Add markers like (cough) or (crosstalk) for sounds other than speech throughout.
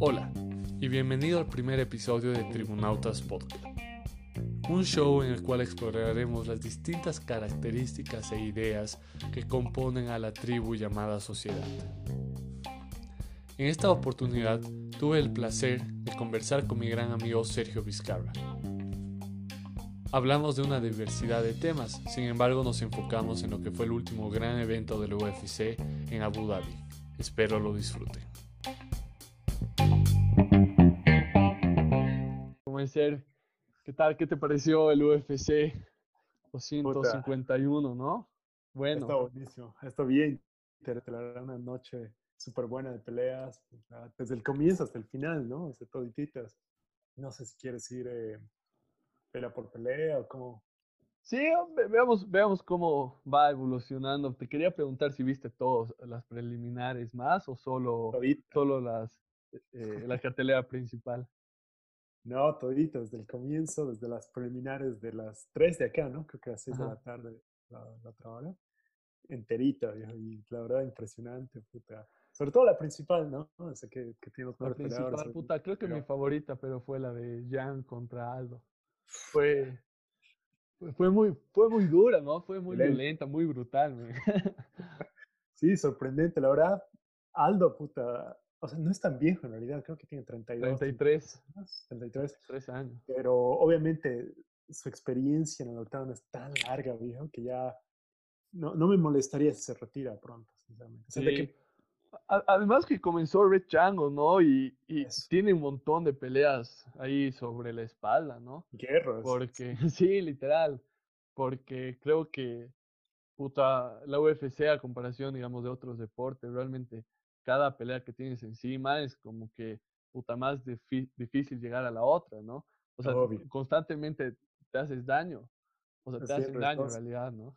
Hola y bienvenido al primer episodio de Tribunautas Podcast, un show en el cual exploraremos las distintas características e ideas que componen a la tribu llamada sociedad. En esta oportunidad tuve el placer de conversar con mi gran amigo Sergio Vizcarra. Hablamos de una diversidad de temas, sin embargo nos enfocamos en lo que fue el último gran evento del UFC en Abu Dhabi. Espero lo disfruten. ser, ¿qué tal? ¿Qué te pareció el UFC 251, no? Bueno. Está buenísimo, está bien. Una noche súper buena de peleas, desde el comienzo hasta el final, ¿no? Desde todititas. No sé si quieres ir eh, pelea por pelea o cómo. Sí, veamos, veamos cómo va evolucionando. Te quería preguntar si viste todas las preliminares más o solo, solo las, eh, la cartelera principal. No, todito, desde el comienzo, desde las preliminares de las 3 de acá, ¿no? Creo que a las 6 de la tarde, la, otra hora. Enterita, y la verdad impresionante, puta. Sobre todo la principal, ¿no? Sé que, que tiene La principal, puta, creo que mi favorita, pero fue la de Jan contra Aldo. Fue, fue, muy, fue muy dura, ¿no? Fue muy violenta, muy brutal, (laughs) Sí, sorprendente, la verdad. Aldo, puta, o sea, no es tan viejo en realidad, creo que tiene 32. 33. 33. 3 años. Pero obviamente su experiencia en el octavo es tan larga, viejo, que ya no, no me molestaría si se retira pronto, sinceramente. sí. Además que comenzó Red Chango, ¿no? Y, y tiene un montón de peleas ahí sobre la espalda, ¿no? Guerras. Porque, (laughs) sí, literal. Porque creo que, puta, la UFC a comparación, digamos, de otros deportes, realmente cada pelea que tienes encima es como que puta más difícil llegar a la otra, ¿no? O sea, constantemente te haces daño. O sea, te haces daño en realidad, ¿no?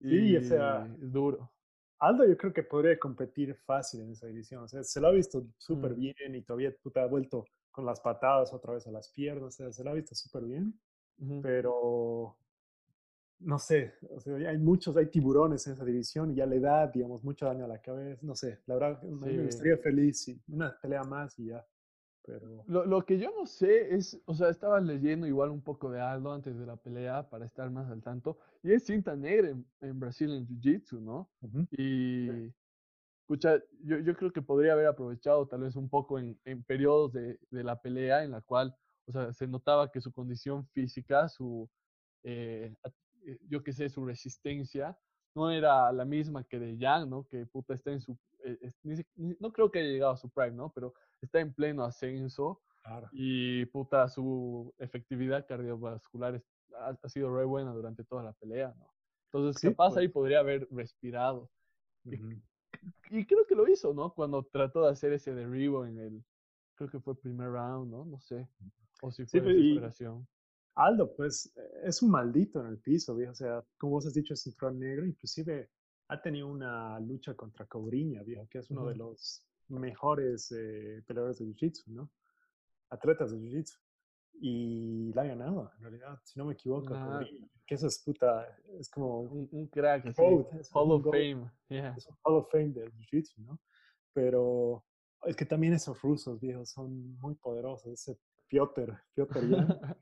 y, (laughs) sí, o sea, es duro. Aldo yo creo que podría competir fácil en esa división. O sea, se lo ha visto súper mm. bien y todavía puta, ha vuelto con las patadas otra vez a las piernas. O sea, se lo ha visto súper bien. Pero no sé, o sea, hay muchos, hay tiburones en esa división y ya le da, digamos, mucho daño a la cabeza, no sé, la verdad me estaría feliz, y una pelea más y ya, pero... Lo, lo, que yo no sé es, o sea, estaba leyendo igual un poco de Aldo antes de la pelea para estar más al tanto, y es cinta negra en, Brasil en Jiu-Jitsu, ¿no? Y, escucha, yo, yo creo que podría haber aprovechado tal vez un poco en, en periodos de, de la pelea en la cual, o sea, se notaba que su condición física, su... Eh, eh, yo qué sé, su resistencia no era la misma que de Yang, ¿no? Que puta está en su, eh, no creo que haya llegado a su prime, ¿no? Pero está en pleno ascenso y puta su efectividad cardiovascular ha, sido re buena durante toda la pelea, ¿no? Entonces, ¿qué pasa ahí? Pues. Podría haber respirado. y, creo que lo hizo, ¿no? Cuando trató de hacer ese derribo en el, creo que fue primer round, ¿no? No sé. O si fue sí, desesperación. Aldo, pues es un maldito en el piso, viejo. O sea, como vos has dicho, es cinturón negro. Inclusive ha tenido una lucha contra Cobrinha, viejo, que es uno de los mejores eh, peleadores de Jiu-Jitsu, ¿no? Atletas de Jiu-Jitsu. Y la ha ganado, en realidad, si no me equivoco. Ah. que eso es puta, es como... Un, crack, así. Hall of Fame. Es un Hall of Fame de Jiu-Jitsu, ¿no? Pero es que también esos rusos, viejos, son muy poderosos. Ese Piotr, Piotr (laughs)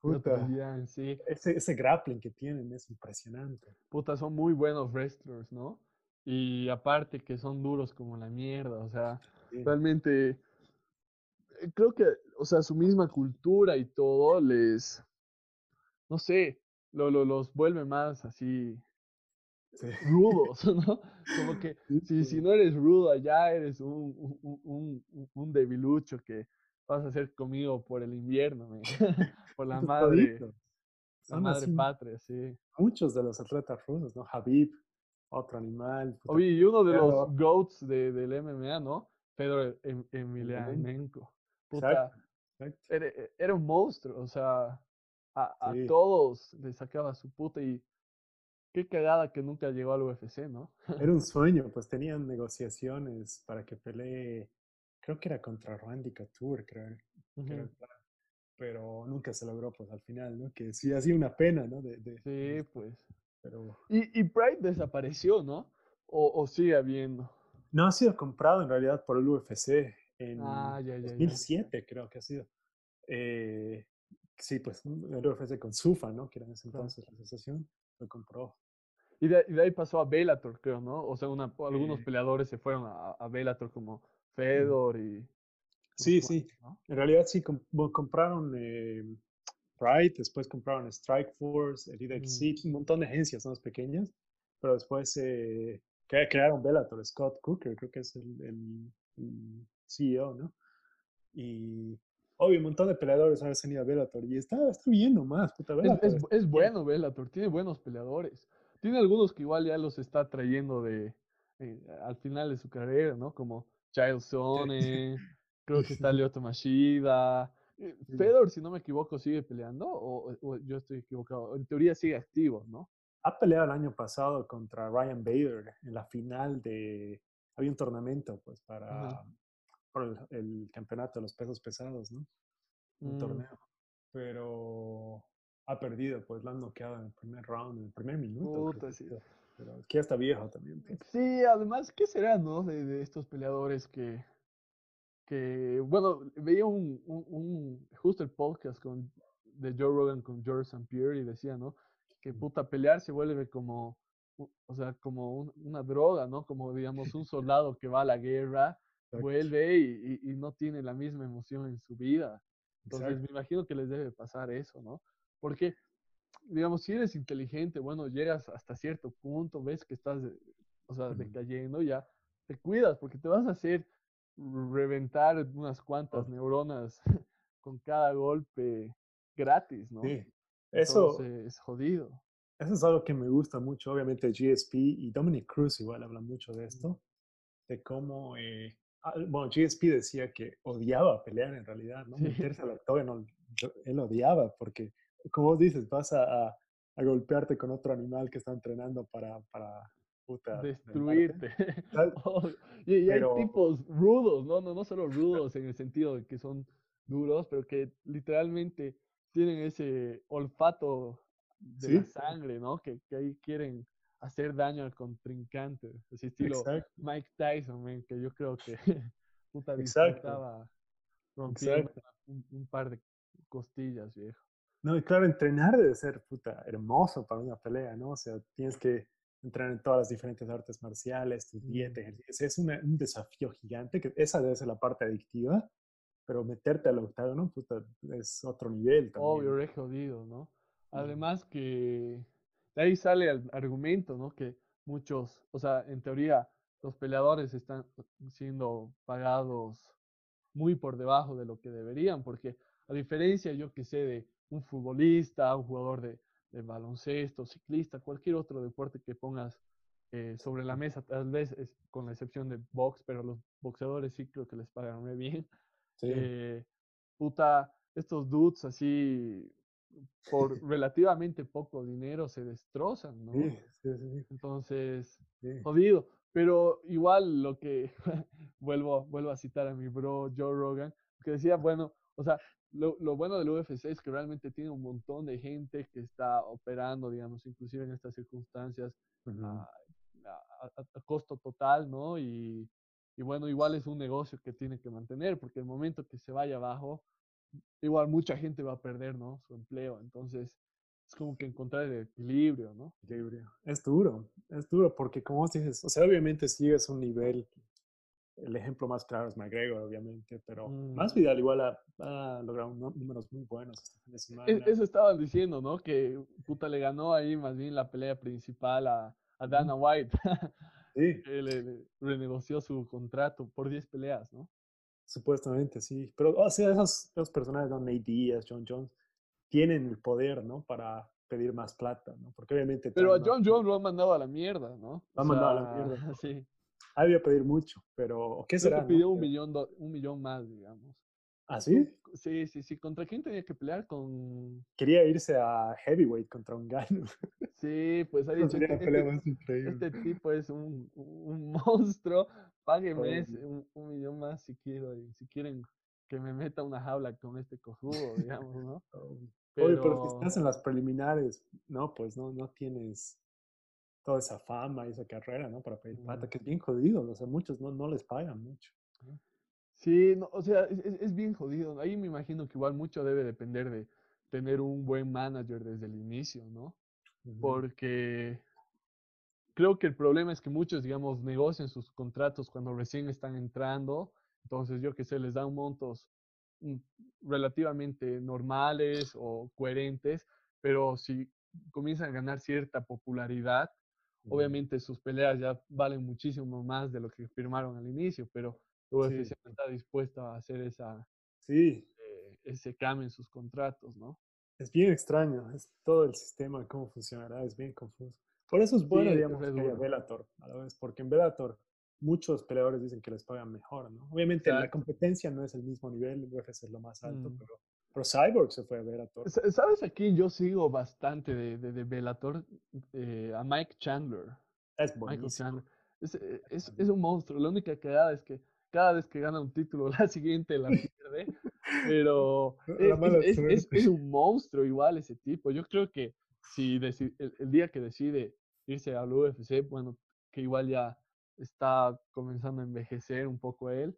Puta, sí. ese, ese grappling que tienen es impresionante. Puta, son muy buenos wrestlers, ¿no? Y aparte que son duros como la mierda, o sea, realmente eh, creo que, o sea, su misma cultura y todo les, no sé, lo, lo los vuelve más así (laughs) rudos, (laughs) ¿no? Como que si, si no eres rudo allá, eres un, un, un, un debilucho que vas a ser comido por el invierno, (laughs) por la madre, la madre patria, sí. Muchos de los atletas rusos, ¿no? Habib, otro animal. Oye, y uno de los GOATs de, del MMA, ¿no? Fedor em, Emelianenko. Puta, Era, era, un monstruo, o sea, a, a todos le sacaba su puta y qué cagada que nunca llegó al UFC, ¿no? (laughs) Era un sueño, pues tenían negociaciones para que pelee creo que era contra Randy Couture, creo. pero nunca se logró, pues al final, ¿no? Que sí, hacía una pena, ¿no? De, sí, pues. Pero... Y, y Pride desapareció, ¿no? o, sigue habiendo? No ha sido comprado en realidad por el UFC en ah, ya, 2007, creo que ha sido. Eh, sí, pues el UFC con Sufa, ¿no? Que era en ese entonces la asociación, lo compró. Y de, ahí pasó a Bellator, creo, ¿no? O sea, algunos peleadores se fueron a, a Bellator como Fedor y... Sí, sí. En realidad sí, compraron eh, Pride, después compraron Strike Force, Elite mm. un montón de agencias más pequeñas, pero después eh, crearon Bellator, Scott Cooker, creo que es el, CEO, ¿no? Y obvio, un montón de peleadores han venido a Bellator y está, está bien nomás, puta Es, es, bueno Bellator, tiene buenos peleadores. Tiene algunos que igual ya los está trayendo de eh, al final de su carrera, ¿no? Como Child Zone, (laughs) creo que está Lyoto Mashida. Fedor, si no me equivoco, sigue peleando o, yo estoy equivocado. En teoría sigue activo, ¿no? Ha peleado el año pasado contra Ryan Bader en la final de. Había un torneo, pues, para, el, campeonato de los pesos pesados, ¿no? Un mm. torneo. Pero ha perdido, pues, lo han noqueado en el primer round, en el primer minuto. Puta, sí. Pero es que ya está viejo también. Pues. Sí, además, ¿qué será, no? De, estos peleadores que, que, bueno, veía un, un, justo el podcast con, de Joe Rogan con George St. Pierre y decía, ¿no? Que puta, pelear se vuelve como, o sea, como una droga, ¿no? Como, digamos, un (laughs) soldado que va a la guerra, vuelve y, y, no tiene la misma emoción en su vida. Entonces, me imagino que les debe pasar eso, ¿no? Porque digamos, si eres inteligente, bueno, llegas hasta cierto punto, ves que estás, o sea, decayendo, ya te cuidas porque te vas a hacer reventar unas cuantas neuronas (laughs) con cada golpe gratis, ¿no? Sí, eso es jodido. Eso es algo que me gusta mucho, obviamente GSP y Dominic Cruz igual hablan mucho de esto, de cómo, eh, ah, bueno, GSP decía que odiaba pelear en realidad, ¿no? Meterse al octógono, él odiaba porque como vos dices, vas a, a, golpearte con otro animal que está entrenando para, para puta, destruirte. (laughs) Oh, y, hay tipos rudos, ¿no? ¿no? No solo (laughs) rudos en el sentido de que son duros, pero que literalmente tienen ese olfato de la sangre, ¿no? Que, que, ahí quieren hacer daño al contrincante. Ese estilo Mike Tyson, que yo creo que (laughs) puta disfrutaba rompiendo un, un, par de costillas, viejo. No, y claro, entrenar debe ser puta hermoso para una pelea, ¿no? O sea, tienes que entrenar en todas las diferentes artes marciales, tu dieta, Es un desafío gigante, que esa debe ser la parte adictiva, pero meterte al octágono, puta, es otro nivel también. Obvio, re jodido, ¿no? Además que de ahí sale el argumento, ¿no? Que muchos, o sea, en teoría, los peleadores están siendo pagados muy por debajo de lo que deberían, porque a diferencia, yo que sé, de un futbolista, un jugador de, baloncesto, ciclista, cualquier otro deporte que pongas eh, sobre la mesa, tal vez es, con la excepción de box, pero los boxeadores sí creo que les pagan muy bien. Eh, puta, estos dudes así por (laughs) relativamente poco dinero se destrozan, ¿no? Sí, sí, Entonces, jodido. Pero igual lo que (laughs) vuelvo, vuelvo a citar a mi bro Joe Rogan, que decía, bueno, o sea, lo, lo, bueno del UFC es que realmente tiene un montón de gente que está operando, digamos, inclusive en estas circunstancias a, costo total, ¿no? Y, y, bueno, igual es un negocio que tiene que mantener, porque el momento que se vaya abajo, igual mucha gente va a perder, ¿no? Su empleo. Entonces, es como que encontrar el equilibrio, ¿no? Equilibrio. Es duro, es duro, porque como dices, o sea, obviamente es un nivel el ejemplo más claro es McGregor, obviamente, pero más mm. Vidal igual ha, logrado números muy buenos este fin de e, semana. Eso estaban diciendo, ¿no? Que puta le ganó ahí más bien la pelea principal a, a Dana White. (laughs) sí. le, renegoció su contrato por 10 peleas, ¿no? Supuestamente, sí. Pero, o sea, esos, esos personajes, ¿no? Nate Diaz, John Jones, tienen el poder, ¿no? Para pedir más plata, ¿no? Porque obviamente... Pero a John Jones lo han mandado a la mierda, ¿no? Lo han mandado a la mierda. (laughs) sí. Ah, a pedir mucho, pero ¿qué será? pidió un, millón, un millón más, digamos. ¿Ah, sí? Sí, sí, sí. ¿Contra quién tenía que pelear? Con... Quería irse a heavyweight contra un gano. (laughs) Sí, pues ha dicho que este, este, tipo es un, un (laughs) monstruo. Págueme un, un, millón más si quiero. Si quieren que me meta una jaula con este cojudo, digamos, ¿no? (laughs) Pero... Oye, pero si estás en las preliminares, no, pues no, no tienes toda esa fama y esa carrera, ¿no? Para pedir plata, que es bien jodido, o sea, muchos no, no les pagan mucho. Sí, no, o sea, es, es, bien jodido. Ahí me imagino que igual mucho debe depender de tener un buen manager desde el inicio, ¿no? Porque creo que el problema es que muchos, digamos, negocian sus contratos cuando recién están entrando. Entonces, yo que sé, les dan montos mm, relativamente normales o coherentes, pero si comienzan a ganar cierta popularidad, obviamente sus peleas ya valen muchísimo más de lo que firmaron al inicio, pero UFC sí. está dispuesta a hacer esa, sí. Eh, ese cambio en sus contratos, ¿no? Es bien extraño, es todo el sistema, cómo funcionará, es bien confuso. Por eso es bueno, digamos, que haya Bellator, a la vez, porque en Bellator muchos peleadores dicen que les pagan mejor, ¿no? Obviamente la competencia no es el mismo nivel, el UFC es lo más alto, mm. pero, pero, Cyborg se fue a Bellator. ¿Sabes aquí yo sigo bastante de, de, de Bellator? Eh, a Mike Chandler. Es buenísimo. Es, es, es, un monstruo, la única quedada es que cada vez que gana un título, (laughs) la siguiente la pierde. Pero (laughs) es, es, un monstruo igual ese tipo. Yo creo que si el, el, día que decide irse al UFC, bueno, que igual ya está comenzando a envejecer un poco él,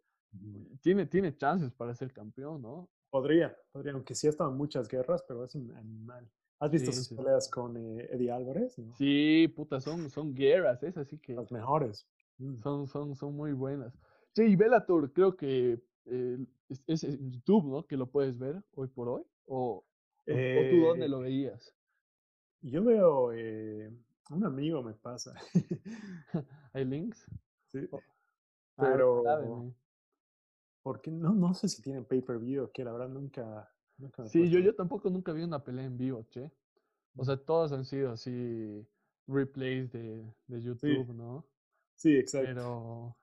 tiene, tiene chances para ser campeón, ¿no? Podría, podría, aunque sí ha estado en muchas guerras, pero es un animal. ¿Has visto sus peleas con eh, Eddie Álvarez? Sí, puta, son, son guerras, es así que... Las mejores. Mm. Son, son, son muy buenas. Sí, y Bellator creo que eh, es, en YouTube, ¿no? Que lo puedes ver hoy por hoy. ¿O, o tú dónde lo veías? Yo veo, eh, un amigo me pasa. (laughs) ¿Hay links? Sí. Pero... porque no, no sé si tienen pay-per-view o qué, la verdad nunca... nunca sí, yo, yo tampoco nunca vi una pelea en vivo, che. O sea, todos han sido así replays de, de YouTube, ¿no? Sí, exacto. Pero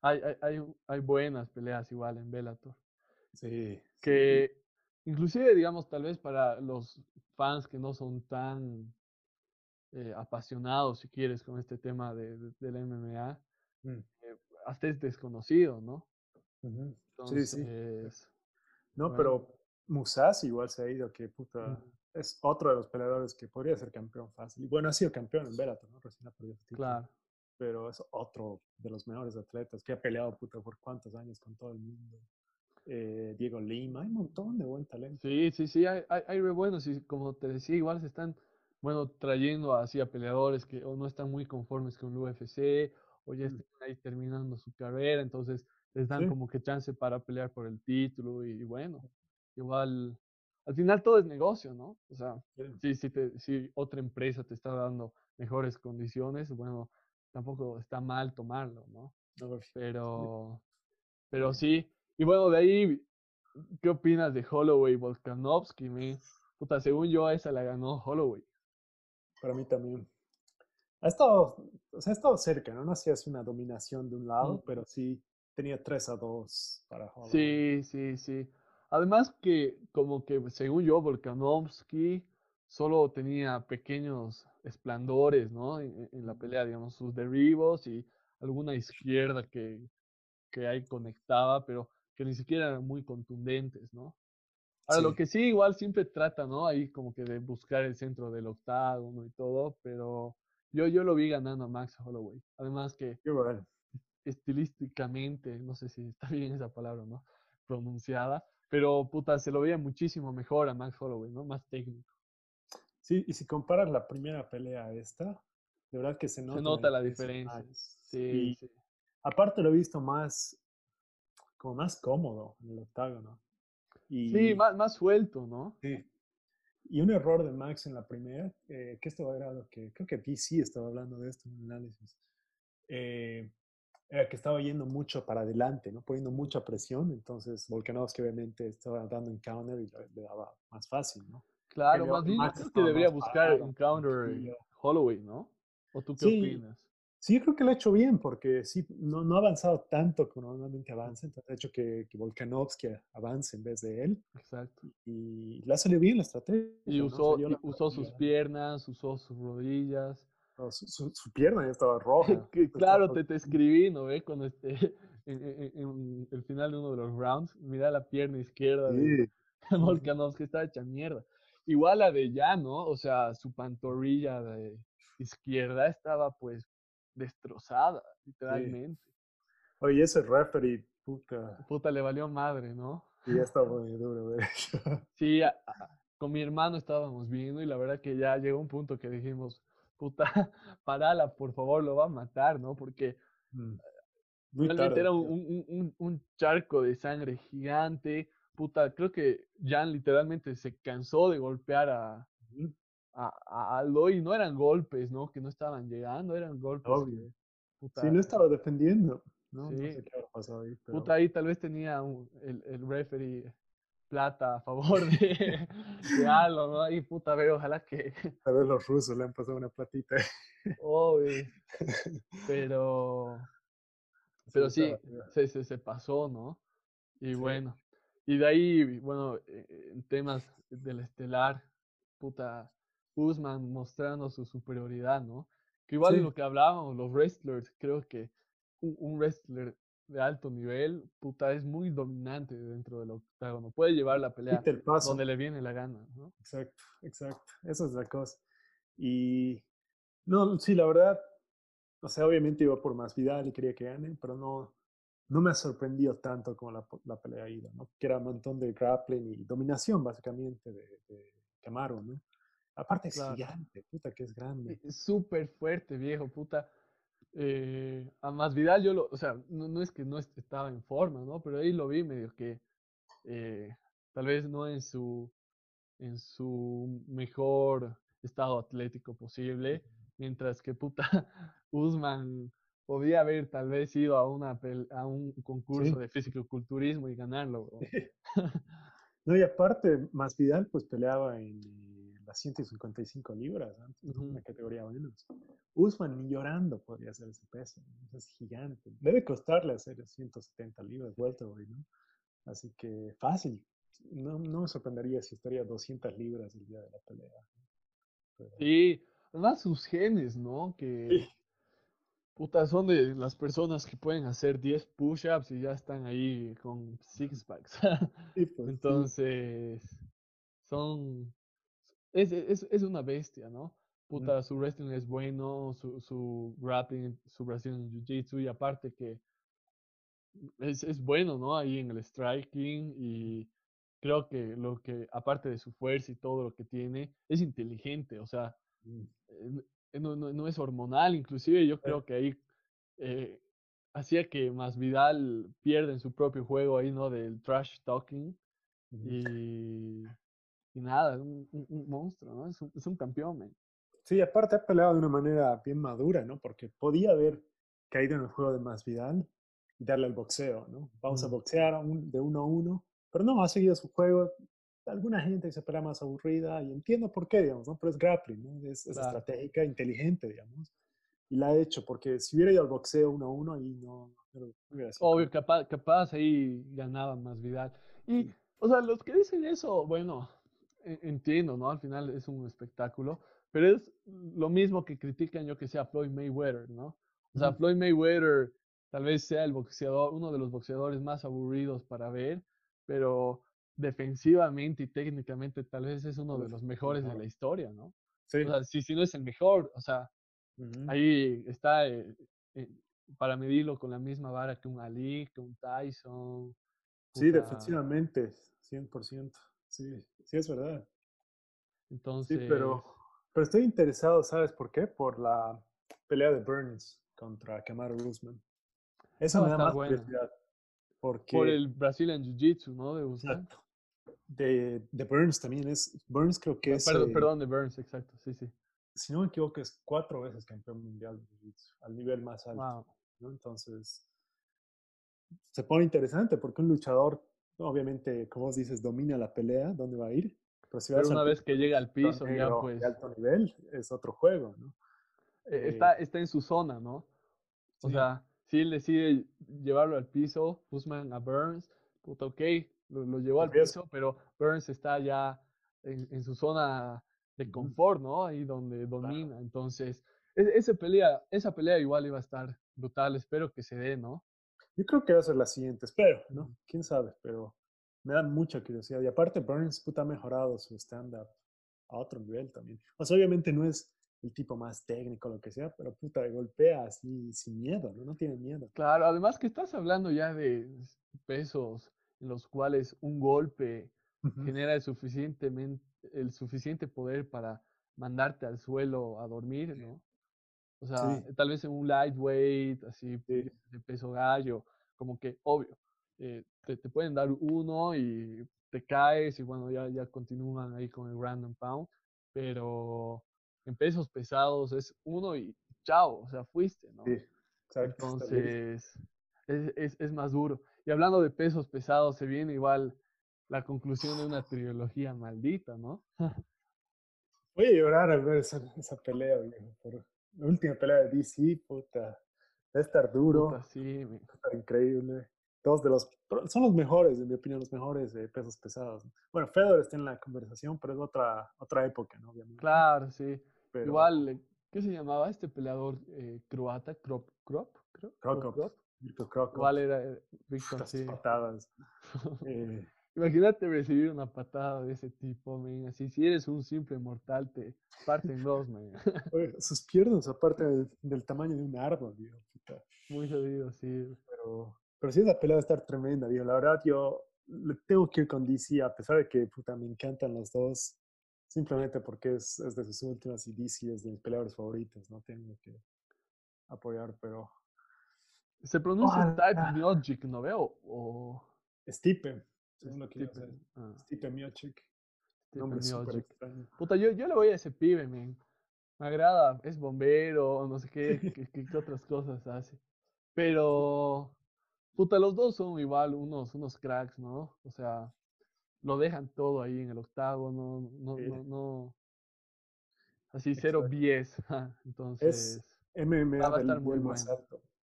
hay, hay, hay, buenas peleas igual en Bellator. Sí. Que inclusive, digamos, tal vez para los fans que no son tan eh, apasionados, si quieres, con este tema de, de, MMA, mm. eh, hasta es desconocido, ¿no? Sí, sí. No, pero Musashi igual se ha ido, que puta, es otro de los peleadores que podría ser campeón fácil. Y bueno, ha sido campeón en Bellator, ¿no? Recién ha perdido Claro pero es otro de los mejores atletas que ha peleado puta por cuántos años con todo el mundo. Eh, Diego Lima, hay un montón de buen talento. Sí, sí, sí, hay, hay, hay buenos y como te decía, igual se están, bueno, trayendo así a peleadores que o no están muy conformes con el UFC o ya mm. están ahí terminando su carrera, entonces les dan como que chance para pelear por el título y, bueno, igual, al final todo es negocio, ¿no? O sea, si, si, te, si otra empresa te está dando mejores condiciones, bueno, tampoco está mal tomarlo, ¿no? Pero, pero sí. Y bueno, de ahí, ¿qué opinas de Holloway Volkanovski? Me, puta, según yo, esa la ganó Holloway. Para mí también. Ha estado, o sea, ha estado cerca, ¿no? No sé si es una dominación de un lado, pero sí tenía 3 a 2 para Holloway. Sí, sí, sí. Además que, como que, según yo, Volkanovski solo tenía pequeños esplandores, ¿no? En, la pelea, digamos, sus derribos y alguna izquierda que, que ahí conectaba, pero que ni siquiera eran muy contundentes, ¿no? Ahora, lo que sí, igual siempre trata, ¿no? Ahí como que de buscar el centro del octágono y todo, pero yo, yo lo vi ganando a Max Holloway. Además que estilísticamente, no sé si está (laughs) bien esa palabra, ¿no? Pronunciada, pero puta, se lo veía muchísimo mejor a Max Holloway, ¿no? Más técnico. Sí, y si comparas la primera pelea a esta, de verdad que se nota, se nota la, diferencia. Sí, sí, Aparte lo he visto más, como más cómodo en el octágono. Y, sí, más, más suelto, ¿no? Sí. Y un error de Max en la primera, eh, que esto era lo que, creo que DC estaba hablando de esto en el análisis, eh, era que estaba yendo mucho para adelante, ¿no? Poniendo mucha presión, entonces Volkanovski obviamente estaba dando un counter y le daba más fácil, ¿no? Claro, más bien creo que debería buscar un counter Holloway, ¿no? ¿O tú qué opinas? Sí, yo creo que lo ha hecho bien porque sí, no, no ha avanzado tanto como normalmente avanza, entonces ha hecho que, que Volkanovski avance en vez de él. Exacto. Y le ha salido bien la estrategia. Y usó, usó sus piernas, usó sus rodillas. Su, su, pierna ya estaba roja. (laughs) claro, te, te escribí, ¿no? ve? Cuando este, (laughs) en, el final de uno de los rounds, mira la pierna izquierda de Volkanovski, (laughs) estaba hecha mierda. Igual la de ya, ¿no? O sea, su pantorrilla de, izquierda estaba pues destrozada, literalmente. Oye, ese referee, puta. Puta, le valió madre, ¿no? Y ya estaba muy duro, güey. Sí, con mi hermano estábamos viendo y la verdad que ya llegó un punto que dijimos, puta, (laughs) parala, por favor, lo va a matar, ¿no? Porque mm. realmente era un, un, charco de sangre gigante. Puta, creo que Jan literalmente se cansó de golpear a, a, Aldo y no eran golpes, ¿no? Que no estaban llegando, eran golpes. sí, no estaba defendiendo. No, sí. sé qué pasado ahí. Puta, ahí tal vez tenía el, el referee plata a favor de, (laughs) de algo, ¿no? Y puta, veo, ojalá que... (laughs) Tal vez los rusos le han pasado una platita. Obvio. Pero... (laughs) Pero sí, se, se, se pasó, ¿no? Y bueno, y de ahí, bueno, eh, en temas del estelar, puta, Usman mostrando su superioridad, ¿no? Que igual lo que hablábamos, los wrestlers, creo que un wrestler de alto nivel, puta, es muy dominante dentro del octágono. Puede llevar la pelea donde le viene la gana, ¿no? Exacto, exacto. Esa es la cosa. Y no, sí, la verdad, o sea, obviamente iba por más Vidal y quería que gane, pero no, no me ha sorprendido tanto como la, la pelea ida, ¿no? Que era un montón de grappling y dominación, básicamente, de, de Camaro, ¿no? Aparte es gigante, puta, que es grande. Es súper fuerte, viejo, puta. Eh, a más Vidal yo lo, o sea, no, es que no estaba en forma, ¿no? Pero ahí lo vi medio que eh, tal vez no en su, en su mejor estado atlético posible, mientras que puta (laughs) Usman podía haber tal vez ido a, una a un concurso de físico-culturismo y ganarlo. (laughs) (laughs) no, y aparte, más Vidal pues peleaba en las 155 libras, antes, una categoría menos. Usman ni llorando podría hacer ese peso, es gigante. Debe costarle hacer 170 libras welterweight, ¿no? Así que fácil. No, no me sorprendería si estaría 200 libras el día de la pelea. Y además sus genes, ¿no? Que puta, son de las personas que pueden hacer 10 push-ups y ya están ahí con six packs. (laughs) Pues, Entonces, son es, es, es, una bestia, ¿no? Puta, su wrestling es bueno, su, su grappling, su Brazilian Jiu-Jitsu y aparte que es, es bueno, ¿no? Ahí en el striking y creo que lo que, aparte de su fuerza y todo lo que tiene, es inteligente, o sea, eh, no, no, no, es hormonal, inclusive yo creo que ahí eh, hacía que Masvidal pierda en su propio juego ahí, ¿no? Del trash talking y, y nada, un, un, monstruo, ¿no? Es un, es un campeón, man. Sí, aparte ha peleado de una manera bien madura, ¿no? Porque podía haber caído en el juego de Masvidal y darle al boxeo, ¿no? Vamos a boxear de uno a uno, pero no, ha seguido su juego. Alguna gente se pelea más aburrida y entiendo por qué, digamos, ¿no? Pero es grappling, ¿no? Es, estratégica, inteligente, digamos. Y la ha hecho, porque si hubiera ido al boxeo uno a uno, ahí no, no. Obvio, capaz, capaz ahí ganaba más Vidal. Y, o sea, los que dicen eso, bueno, entiendo, ¿no? Al final es un espectáculo, pero es lo mismo que critican yo que sea Floyd Mayweather, ¿no? O sea, Floyd Mayweather tal vez sea el boxeador, uno de los boxeadores más aburridos para ver, pero defensivamente y técnicamente tal vez es uno de los mejores de la historia, ¿no? Sí. O sea, si, si no es el mejor, o sea, ahí está eh, eh, para medirlo con la misma vara que un Ali, que un Tyson. Sí, defensivamente, 100%. Sí, sí es verdad. Entonces, sí, pero pero estoy interesado, ¿sabes por qué? Por la pelea de Burns contra Kamaru Usman. Eso me da más curiosidad. Porque, por el Brazilian Jiu-Jitsu, ¿no? De Exacto. De, de, Burns también es. Burns creo que ah, es. Perdón, perdón, de Burns, exacto, sí, sí. Si no me equivoco, es cuatro veces campeón mundial de Jiu-Jitsu, al nivel más alto. ¿no? Entonces, se pone interesante porque un luchador, obviamente, como vos dices, domina la pelea, ¿dónde va a ir? Pero, una vez que llega al piso, ya pues. De alto nivel, es otro juego, ¿no? E, está, está en su zona, ¿no? O sea, si él decide llevarlo al piso, Usman a Burns, puta, ok, lo, llevó al piso, pero Burns está ya en, su zona de confort, ¿no? Ahí donde domina. Entonces, e, esa pelea, esa pelea igual iba a estar brutal, espero que se dé, ¿no? Yo creo que va a ser la siguiente, espero, ¿no? Quién sabe, pero me da mucha curiosidad. Y aparte, Burns puta, ha mejorado su stand-up a otro nivel también. O sea, obviamente no es el tipo más técnico, lo que sea, pero puta, golpea así sin miedo, ¿no? No tiene miedo. Claro, además que estás hablando ya de pesos en los cuales un golpe genera el, suficientemente, el suficiente poder para mandarte al suelo a dormir, ¿no? O sea, tal vez en un lightweight, así, de peso gallo, como que, obvio, eh, te, te, pueden dar uno y te caes y bueno, ya, ya continúan ahí con el random pound, pero en pesos pesados es uno y chao, o sea, fuiste, ¿no? Sí, exacto. Entonces, es, es, es, más duro. Y hablando de pesos pesados, se viene igual la conclusión de una trilogía maldita, ¿no? (laughs) Voy a llorar al ver esa, esa pelea, Por la última pelea de DC, puta. Va a estar duro. Puta, sí, va a estar increíble. Dos de los. Son los mejores, en mi opinión, los mejores de pesos pesados. Bueno, Fedor está en la conversación, pero es otra, otra época, ¿no? Obviamente. Claro, sí. Igual, eh, ¿qué se llamaba este peleador eh, croata? Krop, Krop, Krop, Igual era eh, (laughs) Víctor, sí. patadas. (laughs) eh, Imagínate recibir una patada de ese tipo, man. Así, si eres un simple mortal, te parten dos, man. (laughs) sus piernas, aparte del, tamaño de un árbol, digo. Muy jodido, sí. Pero, pero sí, esa pelea va a estar tremenda, digo. La verdad, yo le tengo que ir con DC, a pesar de que, puta, me encantan los dos. Simplemente porque es, es de sus últimas y DC es de mis peleadores favoritos, ¿no? Tengo que apoyar, pero... ¿Se pronuncia Type Logic, no veo? O... Stipe. Según lo que sé. Ah. Stipe Miocic. Puta, yo, yo le voy a ese pibe, man. Me agrada, es bombero, no sé qué, (laughs) qué, qué, otras cosas hace. Pero, puta, los dos son igual unos, unos cracks, ¿no? O sea, lo dejan todo ahí en el octavo, no, no, no, no. Así, cero bies. (laughs) Entonces, es MMA va a estar muy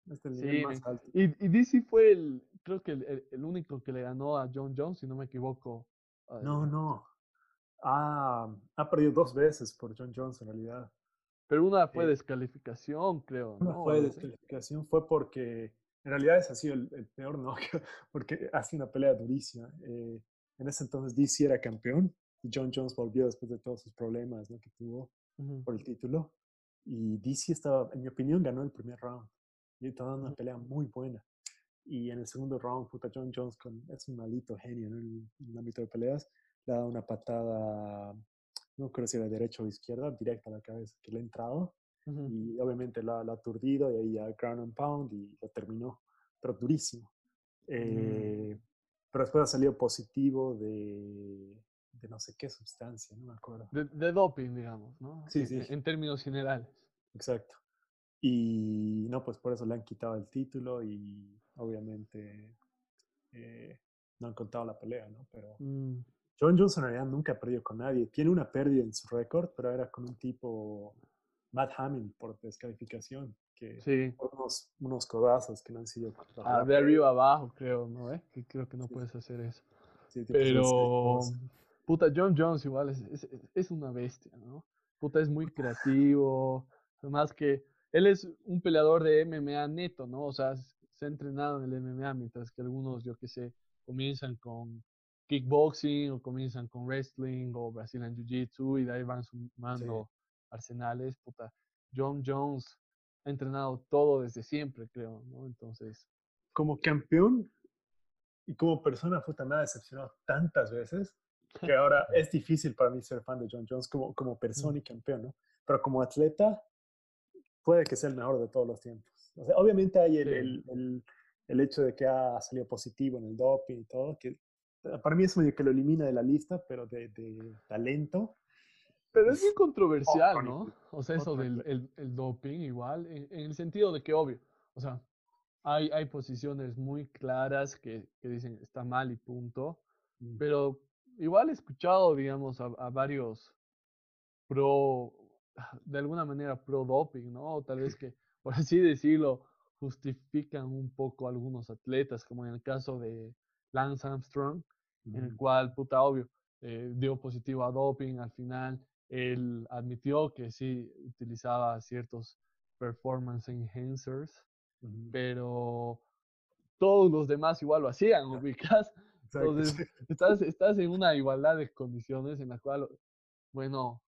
alto. Este sí, más alto. Y, y DC fue el, creo que el, el, único que le ganó a John Jones, si no me equivoco. No, no. Ah, ha perdido dos veces por John Jones en realidad. Pero una fue descalificación, creo. Una fue descalificación, fue porque en realidad es así el, el peor no, (laughs) porque hace una pelea durísima. Eh, en ese entonces DC era campeón y John Jones volvió después de todos sus problemas ¿no? que tuvo por el título. Y DC estaba, en mi opinión, ganó el primer round. Y estaba dando una pelea muy buena. Y en el segundo round, puta, John Jones con, es un maldito genio en, el, ámbito de peleas. Le da una patada, no creo si era derecha o izquierda, directa a la cabeza, que le ha entrado. Y obviamente la, ha aturdido y ahí ya ground and pound y lo terminó. Pero durísimo. Mm. Eh, pero después ha salido positivo de, de no sé qué sustancia, no me acuerdo. De, doping, digamos, ¿no? Sí, sí. En, términos generales. Exacto. Y no, pues por eso le han quitado el título y obviamente eh, no han contado la pelea, ¿no? Pero mm. John Johnson en realidad nunca ha perdido con nadie. Tiene una pérdida en su récord, pero era con un tipo Matt Hamill por descalificación que sí. unos, unos codazos que no han sido. Ah, de arriba abajo, creo, ¿no? ¿Eh? Que creo que no puedes hacer eso. Pero, puta, John Jones igual es, es, es, una bestia, ¿no? Puta, es muy creativo. Además que él es un peleador de MMA neto, ¿no? O sea, se ha entrenado en el MMA, mientras que algunos, yo qué sé, comienzan con kickboxing o comienzan con wrestling o Brazilian Jiu-Jitsu y de ahí van sumando arsenales. Puta, John Jones ha entrenado todo desde siempre, creo, ¿no? Entonces. Como campeón y como persona fue tan decepcionado tantas veces que (laughs) ahora es difícil para mí ser fan de John Jones como, como persona y campeón, ¿no? Pero como atleta, puede que sea el mejor de todos los tiempos. O sea, obviamente hay el, el, el, el, hecho de que ha salido positivo en el doping y todo, que para mí es medio que lo elimina de la lista, pero de, de talento, pero es bien controversial, ¿no? O sea, eso del el, doping igual, en, el sentido de que, obvio, o sea, hay, hay posiciones muy claras que, que dicen está mal y punto, mm. pero igual he escuchado, digamos, a, varios pro, (laughs) de alguna manera pro doping, ¿no? O tal vez (laughs) que, por así decirlo, justifican un poco algunos atletas, como en el caso de Lance Armstrong, en el cual, puta, obvio, eh, dio positivo a doping al final él admitió que sí utilizaba ciertos performance enhancers, pero todos los demás igual lo hacían, ubicas. Entonces, estás, estás en una igualdad de condiciones en la cual, bueno,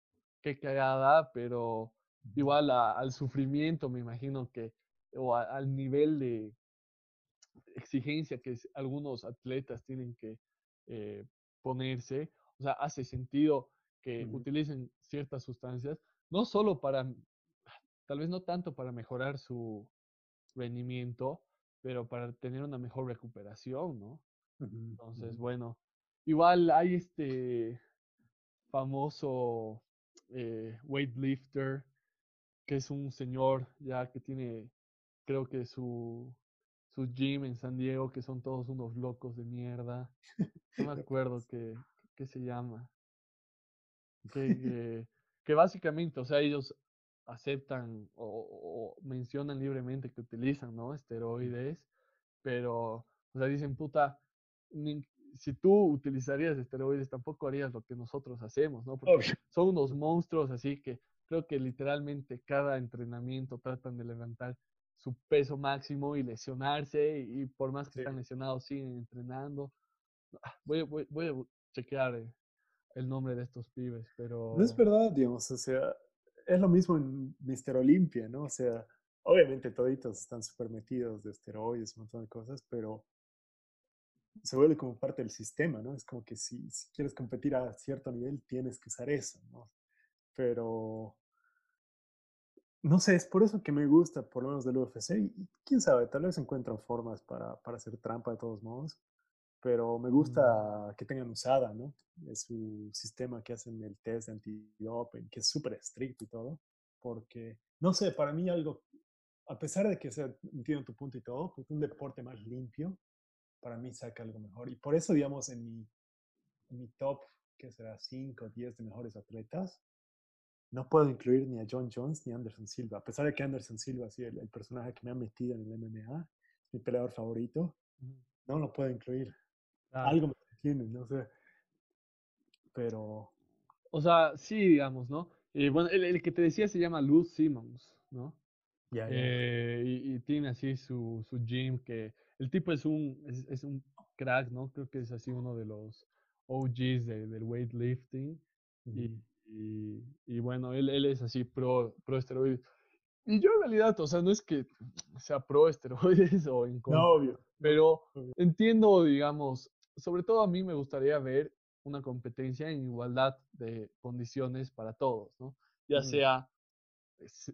qué cagada, pero igual al sufrimiento, me imagino que, o al nivel de exigencia que algunos atletas tienen que eh, ponerse, o sea, hace sentido que utilicen ciertas sustancias, no solo para, tal vez no tanto para mejorar su rendimiento, pero para tener una mejor recuperación, ¿no? Entonces, bueno, igual hay este famoso eh, weightlifter, que es un señor ya que tiene, creo que su, su gym en San Diego, que son todos unos locos de mierda. No me (laughs) acuerdo qué, qué se llama. (laughs) Que, que, básicamente, o sea, ellos aceptan o, mencionan libremente que utilizan, ¿no? Esteroides, pero, o sea, dicen, puta, si tú utilizarías esteroides, tampoco harías lo que nosotros hacemos, ¿no? Porque son unos monstruos, así que creo que literalmente cada entrenamiento tratan de levantar su peso máximo y lesionarse, y, por más que están lesionados, siguen entrenando. Ah, voy, voy, voy a chequear eh, el nombre de estos pibes, pero... No es verdad, digamos, o sea, es lo mismo en Mister Olimpia, ¿no? O sea, obviamente toditos están súper metidos de esteroides, un montón de cosas, pero se vuelve como parte del sistema, ¿no? Es como que si, si, quieres competir a cierto nivel, tienes que usar eso, ¿no? Pero, no sé, es por eso que me gusta, por lo menos del UFC, y quién sabe, tal vez encuentran formas para, para hacer trampa de todos modos, pero me gusta que tengan usada, ¿no? Es su sistema que hacen el test de antidoping, que es súper estricto y todo, porque, no sé, para mí algo, a pesar de que sea, entiendo tu punto y todo, pues un deporte más limpio, para mí saca algo mejor. Y por eso, digamos, en mi, en mi top, que será 5 o 10 de mejores atletas, no puedo incluir ni a John Jones ni a Anderson Silva. A pesar de que Anderson Silva, sí, el, el personaje que me ha metido en el MMA, mi peleador favorito, no lo puedo incluir. Algo me tiene, no sé. Pero. O sea, sí, digamos, ¿no? Eh, bueno, el, que te decía se llama Luz Simmons, ¿no? Eh, y, tiene así su, su gym que. El tipo es un, es, un crack, ¿no? Creo que es así uno de los OGs del weightlifting. y, y, bueno, él, él es así pro, pro esteroides. Y yo en realidad, o sea, no es que sea pro esteroides (laughs) o en contra, no, obvio, pero entiendo, digamos, sobre todo a mí me gustaría ver una competencia en igualdad de condiciones para todos, ¿no? Ya sea,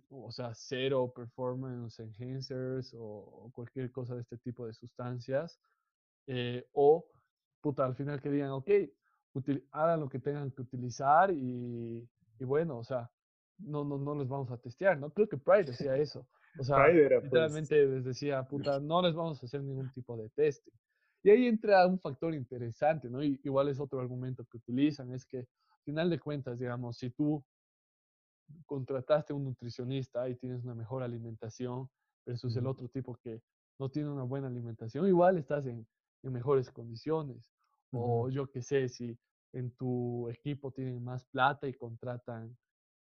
o sea, cero performance enhancers o, cualquier cosa de este tipo de sustancias, eh, o, puta, al final que digan, ok, hagan lo que tengan que utilizar y, y, bueno, o sea, no, no, no les vamos a testear, ¿no? Creo que Pride (laughs) decía eso. O sea, pues literalmente les decía, puta, (laughs) no les vamos a hacer ningún tipo de teste. Y ahí entra un factor interesante, ¿no? Y, igual es otro argumento que utilizan, es que al final de cuentas, digamos, si tú contrataste a un nutricionista y tienes una mejor alimentación versus el otro tipo que no tiene una buena alimentación, igual estás en, en mejores condiciones. O yo qué sé, si en tu equipo tienen más plata y contratan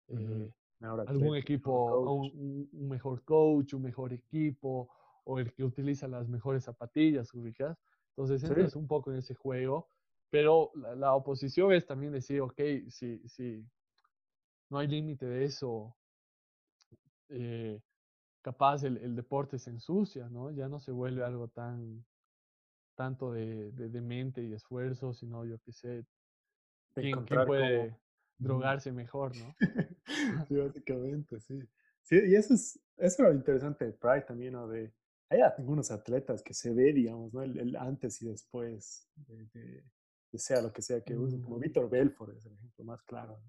eh, algún equipo, un, un, mejor coach, un mejor equipo, o el que utiliza las mejores zapatillas, ubicas. Entonces entras un poco en ese juego, pero la, oposición es también decir, ok, si, si no hay límite de eso, eh, capaz el, el, deporte se ensucia, ¿no? Ya no se vuelve algo tan tanto de, de, mente y esfuerzo, sino yo qué sé, ¿quién, puede drogarse mejor, ¿no? (laughs) sí, básicamente, sí. Sí, y eso es, eso es lo interesante de Pride también, ¿no? De, hay algunos atletas que se ve, digamos, ¿no? El, antes y después de, sea lo que sea que use, como mm. Víctor Belfort es el ejemplo más claro.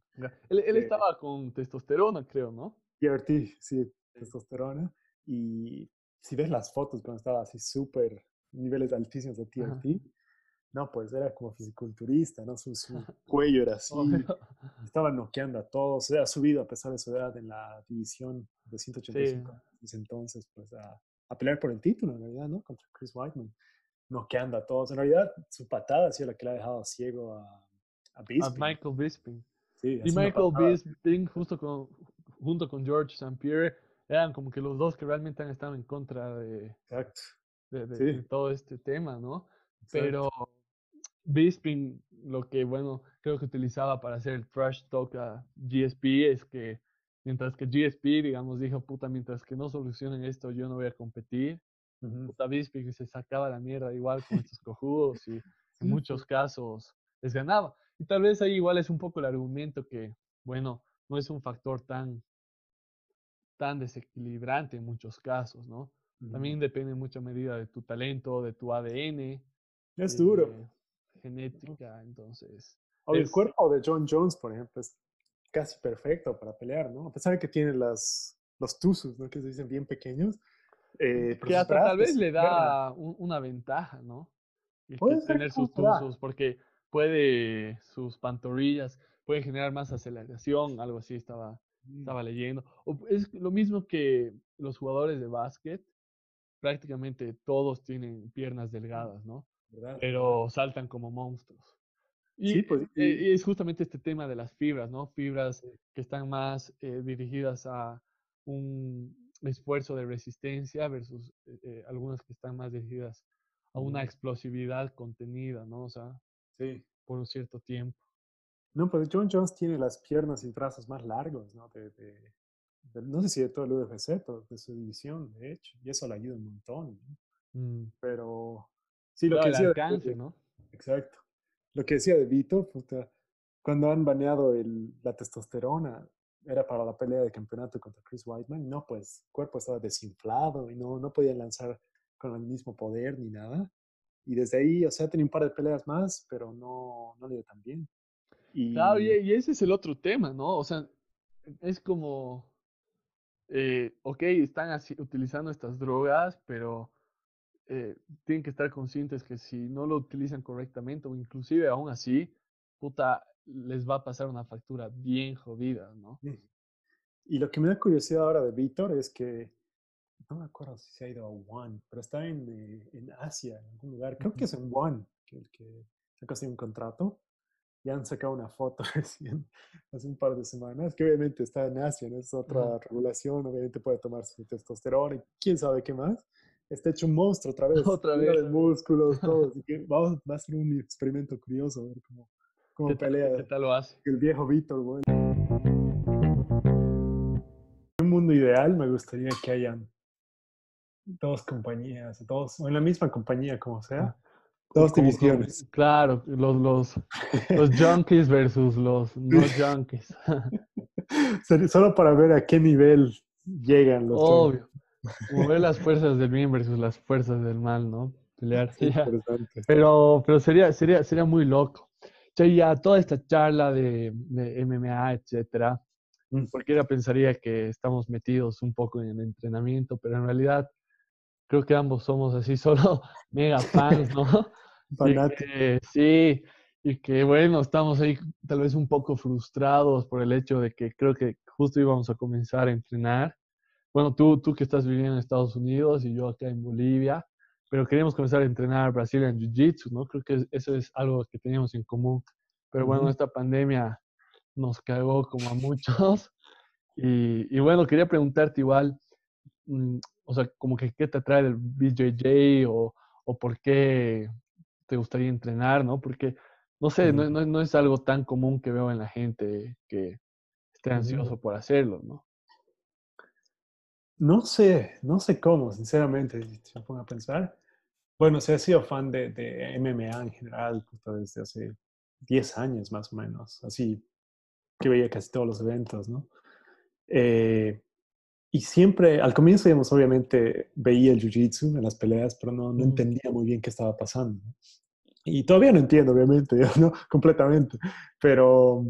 Él, él estaba con testosterona, creo, ¿no? TRT, sí, testosterona. Y si ves las fotos cuando estaba así súper niveles altísimos de TRT. No, pues era como fisiculturista, ¿no? Su, (laughs) cuello era así. Estaba noqueando a todos. Se ha subido a pesar de su edad en la división de 185 sí. entonces, pues a, a, pelear por el título, en realidad, ¿no? Contra Chris Whiteman. Noqueando a todos. En realidad, su patada ha sido la que le ha dejado ciego a, a Bisping. A Michael Bisping. Sí, y Michael Bisping, justo con, junto con George St. Pierre, eran como que los dos que realmente han estado en contra de, Exacto de, todo este tema, ¿no? Pero Bisping, lo que, bueno, creo que utilizaba para hacer el trash talk a GSP es que Mientras que GSP, digamos, dijo, puta, mientras que no solucionen esto, yo no voy a competir. Puta, Bisping se sacaba la mierda igual con estos cojudos y en muchos casos les ganaba. Y tal vez ahí igual es un poco el argumento que, bueno, no es un factor tan, tan desequilibrante en muchos casos, ¿no? También depende en mucha medida de tu talento, de tu ADN. Es duro. Genética, entonces. O el cuerpo de John Jones, por ejemplo, es casi perfecto para pelear, ¿no? A pesar de que tiene las, los tuzos, ¿no? Que se dicen bien pequeños. Eh, que hasta tal vez le da una ventaja, ¿no? puede tener sus tuzos, porque puede, sus pantorrillas, pueden generar más aceleración, algo así estaba, mm. estaba leyendo. es lo mismo que los jugadores de básquet, prácticamente todos tienen piernas delgadas, ¿no? Pero saltan como monstruos. Y, pues, eh, es justamente este tema de las fibras, ¿no? Fibras que están más eh, dirigidas a un esfuerzo de resistencia versus eh, algunas que están más dirigidas a una explosividad contenida, ¿no? O sea, sí. por un cierto tiempo. No, pues John Jones tiene las piernas y brazos más largos, ¿no? no sé si de todo el UFC, de su división, de hecho, y eso le ayuda un montón. Mm. Pero sí, lo que decía. Alcance, ¿no? Exacto lo que decía de Vito, cuando han baneado el, la testosterona, era para la pelea de campeonato contra Chris Whiteman, no, pues el cuerpo estaba desinflado y no, no podía lanzar con el mismo poder ni nada. Y desde ahí, o sea, tenía un par de peleas más, pero no, no le dio tan bien. Y... Claro, y, ese es el otro tema, ¿no? O sea, es como, eh, ok, están así, utilizando estas drogas, pero eh, tienen que estar conscientes que si no lo utilizan correctamente o inclusive aún así, puta, les va a pasar una factura bien jodida, ¿no? Y lo que me da curiosidad ahora de Víctor es que, no me acuerdo si se ha ido a One, pero está en, eh, en Asia, en algún lugar, creo que es en One, que el que sacó un contrato, ya han sacado una foto (laughs) recién, hace un par de semanas, que obviamente está en Asia, ¿no? es otra regulación, obviamente puede tomarse testosterona y quién sabe qué más, está hecho un monstruo otra vez. Otra vez. De músculos, todo. (laughs) Así que vamos, va a ser un experimento curioso, a ver cómo, cómo pelea. ¿Qué tal lo hace? El viejo Víctor, güey. En un mundo ideal me gustaría que hayan dos compañías, dos, o en la misma compañía, como sea. Dos divisiones. Claro, los, los, (laughs) los junkies versus los no junkies. (laughs) Solo para ver a qué nivel llegan los Obvio. Mover las fuerzas del bien versus las fuerzas del mal, ¿no? Pelear. (laughs) Pero, pero sería, sería, sería muy loco. Ya toda esta charla de, MMA, etcétera, mm. cualquiera pensaría que estamos metidos un poco en el entrenamiento, pero en realidad creo que ambos somos así, solo (laughs) mega fans, ¿no? (laughs) sí, y que bueno, estamos ahí tal vez un poco frustrados por el hecho de que creo que justo íbamos a comenzar a entrenar bueno, tú, tú que estás viviendo en Estados Unidos y yo acá en Bolivia, pero queríamos comenzar a entrenar Brazilian Jiu-Jitsu, ¿no? Creo que eso es algo que teníamos en común. Pero bueno, esta pandemia nos cagó como a muchos. (laughs) Y, y bueno, quería preguntarte igual, mm, o sea, como que qué te atrae del BJJ o, o por qué te gustaría entrenar, ¿no? Porque, no sé, no, no, no, es algo tan común que veo en la gente que esté ansioso por hacerlo, ¿no? No sé, no sé cómo, sinceramente, si me pongo a pensar. Bueno, se ha sido fan de, de MMA en general desde hace 10 años más o menos, así que veía casi todos los eventos, ¿no? Eh, y siempre, al comienzo, digamos, obviamente veía el jiu-jitsu en las peleas, pero no, no entendía muy bien qué estaba pasando. Y todavía no entiendo, obviamente, (laughs) ¿no? Completamente. Pero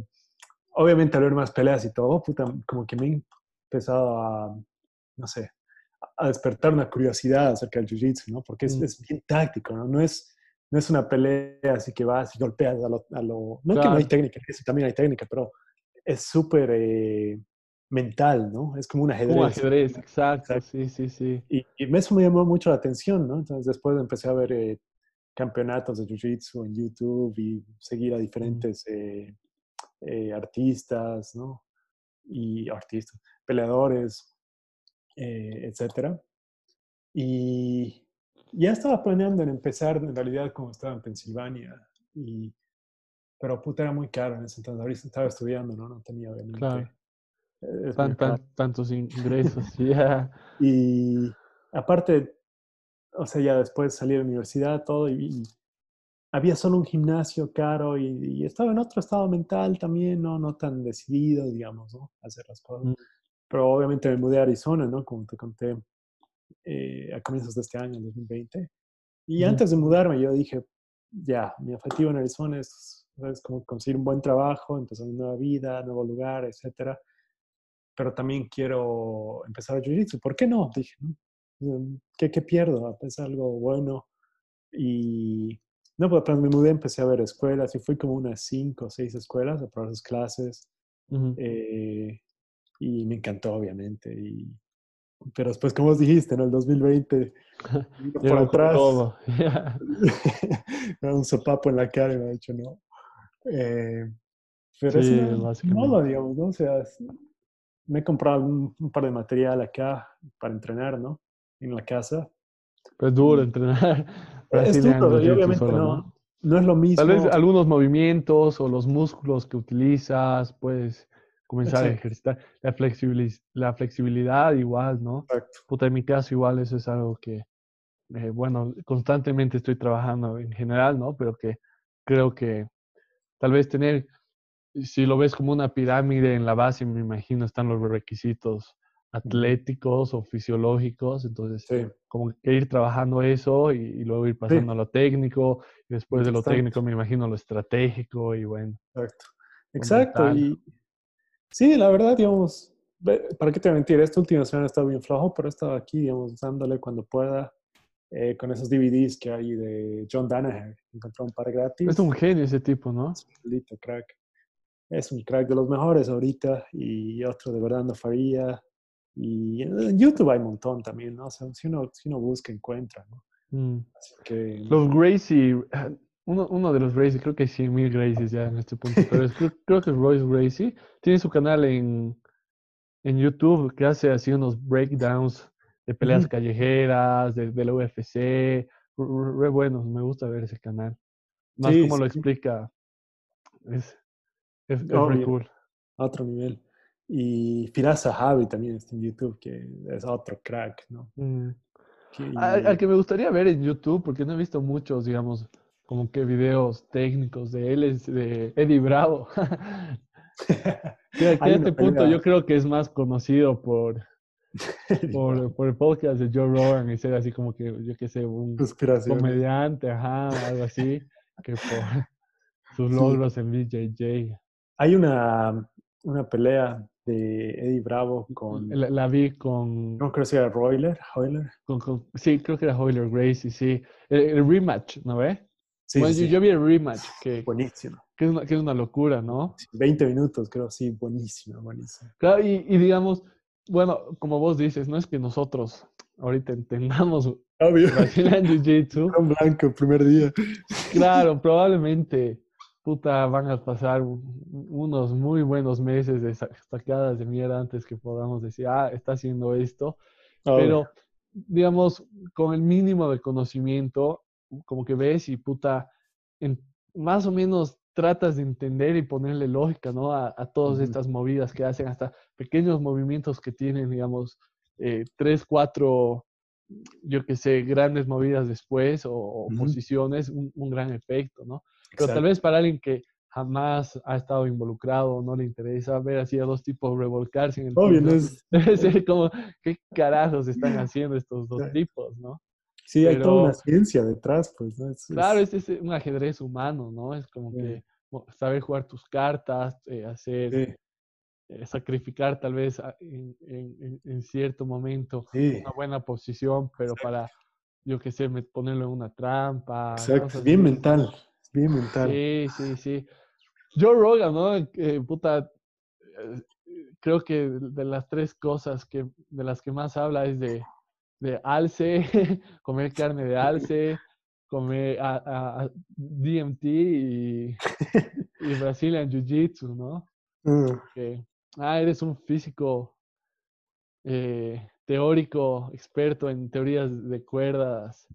obviamente al ver más peleas y todo, puta, como que me he empezado a, no sé, a despertar una curiosidad acerca del jiu-jitsu, ¿no? Porque es, mm. es, bien táctico, ¿no? No es, no es una pelea así que vas y golpeas a lo... A lo no es que no hay técnica, también hay técnica, pero es súper eh, mental, ¿no? Es como un ajedrez. Un ajedrez, exacto, sí, sí, sí. Y, y, eso me llamó mucho la atención, ¿no? Entonces después empecé a ver eh, campeonatos de jiu-jitsu en YouTube y seguir a mm. diferentes eh, artistas, ¿no? Y artistas, peleadores, eh, etcétera. Y ya estaba planeando en empezar, en realidad, como estaba en Pensilvania, y, pero puta era muy caro en ese entonces, ahorita estaba estudiando, ¿no? No tenía obviamente tantos ingresos, (laughs) ya. Y aparte, o sea, ya después salí de la universidad, todo, y, había solo un gimnasio caro y, estaba en otro estado mental también, ¿no? No tan decidido, digamos, ¿no? Hacer las cosas. Mm. Pero obviamente me mudé a Arizona, ¿no? Como te conté eh, a comienzos de este año, 2020. Y antes de mudarme yo dije, ya, mi objetivo en Arizona es, es como conseguir un buen trabajo, empezar una nueva vida, nuevo lugar, etcétera. Pero también quiero empezar a jiu-jitsu. ¿Por qué no? Dije, mm, ¿qué, ¿qué pierdo? A pensar algo bueno. Y no, pues apenas me mudé, empecé a ver escuelas y fui como unas cinco o seis escuelas a probar sus clases. Eh, y me encantó, obviamente. Y, pero después, como vos dijiste, en el 2020, (laughs) por atrás, (laughs) un sopapo en la cara y me ha dicho no. Eh, pero sí, es modo, digamos, ¿no? O sea, me he comprado un, par de material acá para entrenar, ¿no? En la casa. es duro entrenar. Es duro, y (laughs) obviamente no, no, es lo mismo. Tal vez algunos movimientos o los músculos que utilizas, puedes comenzar a ejercitar. La, flexibilidad, la flexibilidad igual, ¿no? Exacto. Puta, en mi caso igual eso es algo que, eh, bueno, constantemente estoy trabajando en general, ¿no? Pero que creo que tal vez tener, si lo ves como una pirámide en la base, me imagino, están los requisitos atléticos o fisiológicos, entonces como que ir trabajando eso y, luego ir pasando a lo técnico, y después de lo técnico me imagino lo estratégico y bueno. Exacto. Exacto. Y sí, la verdad, digamos, para qué te mentir, esta última semana ha estado bien flojo, pero he estado aquí, digamos, dándole cuando pueda eh, con esos DVDs que hay de John Danaher. Encontré un par gratis. Es un genio ese tipo, ¿no? Es un crack. Es un crack de los mejores ahorita y otro de verdad no faría y en YouTube hay un montón también, ¿no? O sea, si uno, si uno busca, encuentra, ¿no? Mm. Así que... Los Gracie, uno, uno, de los Gracie, creo que hay 100.000 Gracies ya en este punto, pero creo, que Royce Gracie tiene su canal en, en YouTube que hace así unos breakdowns de peleas callejeras, de, la UFC, re, buenos, me gusta ver ese canal. Más como lo explica, es, es, es cool. A otro nivel. Y Firas Javi también está en YouTube, que es otro crack, ¿no? Mm. Al, que me gustaría ver en YouTube, porque no he visto muchos, digamos, como que videos técnicos de él, es de Eddie Bravo. (laughs) que, a este punto yo creo que es más conocido por, (laughs) por, por, el podcast de Joe Rogan y ser así como que, yo qué sé, un comediante, ajá, algo así, que por sus logros en BJJ. Hay una, una pelea de Eddie Bravo con... La, vi con... No creo que era Royler, Hoyler. sí, creo que era Hoyler Gracie, sí. El, rematch, ¿no ve? Sí, bueno, Yo, vi el rematch. Que, buenísimo. Que es, una, que es una locura, ¿no? 20 minutos, creo, sí, buenísimo, buenísimo. Claro, y, y, digamos, bueno, como vos dices, no es que nosotros ahorita entendamos Obvio. Jiu-Jitsu. (laughs) Un blanco primer día. Claro, probablemente puta, van a pasar unos muy buenos meses de sacadas de mierda antes que podamos decir, ah, está haciendo esto. Pero, digamos, con el mínimo de conocimiento, como que ves y puta, en, más o menos tratas de entender y ponerle lógica, ¿no? A, todas estas movidas que hacen, hasta pequeños movimientos que tienen, digamos, eh, tres, cuatro, yo qué sé, grandes movidas después o, posiciones, un, un, gran efecto, ¿no? Pero tal vez para alguien que jamás ha estado involucrado, no le interesa ver así a dos tipos revolcarse en el Obvio, es... (laughs) Debe ser como, ¿qué carajos están haciendo estos dos tipos, no? Sí, hay toda una ciencia detrás, pues. claro, es, es, un ajedrez humano, ¿no? Es como que saber jugar tus cartas, eh, hacer, eh, sacrificar tal vez en, en, en cierto momento una buena posición, pero para, yo qué sé, ponerlo en una trampa. Exacto, bien mental. Bien mental. Sí, sí, sí. Joe Rogan, ¿no? Eh, puta, eh, creo que de las tres cosas que, de las que más habla es de, de alce, (laughs) comer carne de alce, comer a, DMT y, (laughs) y Brazilian Jiu-Jitsu, ¿no? Mm. ah, eres un físico eh, teórico, experto en teorías de cuerdas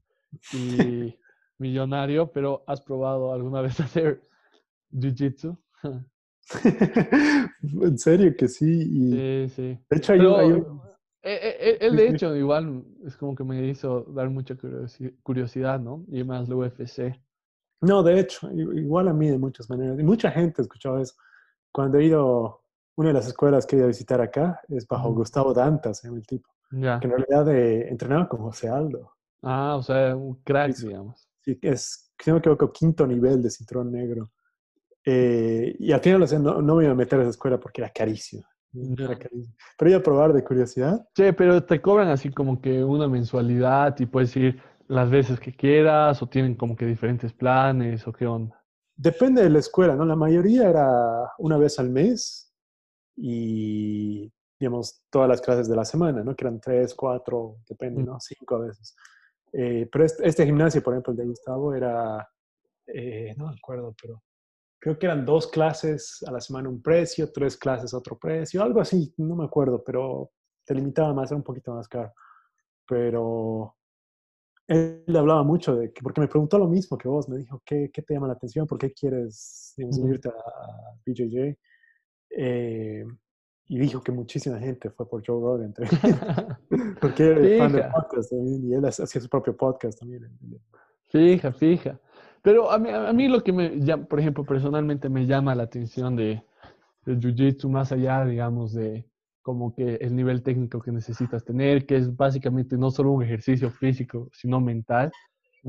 y (laughs) millonario, pero ¿has probado alguna vez hacer jiu-jitsu? en serio que sí. sí, sí. De hecho, hay, eh, él, de hecho, igual es como que me hizo dar mucha curiosidad, ¿no? Y más la UFC. No, de hecho, igual a mí de muchas maneras. Y mucha gente escuchado eso. Cuando he ido, una de las escuelas que he ido a visitar acá es bajo Gustavo Dantas, el tipo. Que en realidad entrenaba con José Aldo. Ah, o sea, un crack, digamos. Sí, es, si no me equivoco, quinto nivel de cinturón negro. y al final, o sea, no, no me iba a meter a esa escuela porque era carísimo. Pero iba a probar de curiosidad. Sí, pero te cobran así como que una mensualidad y puedes ir las veces que quieras o tienen como que diferentes planes o qué onda. Depende de la escuela, ¿no? La mayoría era una vez al mes y, digamos, todas las clases de la semana, ¿no? Que eran tres, cuatro, depende, ¿no? Cinco a veces. Eh, pero este, este, gimnasio, por ejemplo, el de Gustavo, era, eh, no me acuerdo, pero creo que eran dos clases a la semana un precio, tres clases otro precio, algo así, no me acuerdo, pero te limitaba más, era un poquito más caro. Pero él le hablaba mucho de que, porque me preguntó lo mismo que vos, me dijo, ¿qué, qué te llama la atención? ¿Por qué quieres digamos, unirte a BJJ? Eh, y dijo que muchísima gente fue por Joe Rogan (laughs) porque era (laughs) fan del podcast y él hacía su propio podcast también. Fija, fija. Pero a mí, a mí lo que me llama, por ejemplo, personalmente me llama la atención de, del Jiu-Jitsu, más allá, digamos, de como que el nivel técnico que necesitas tener, que es básicamente no solo un ejercicio físico, sino mental,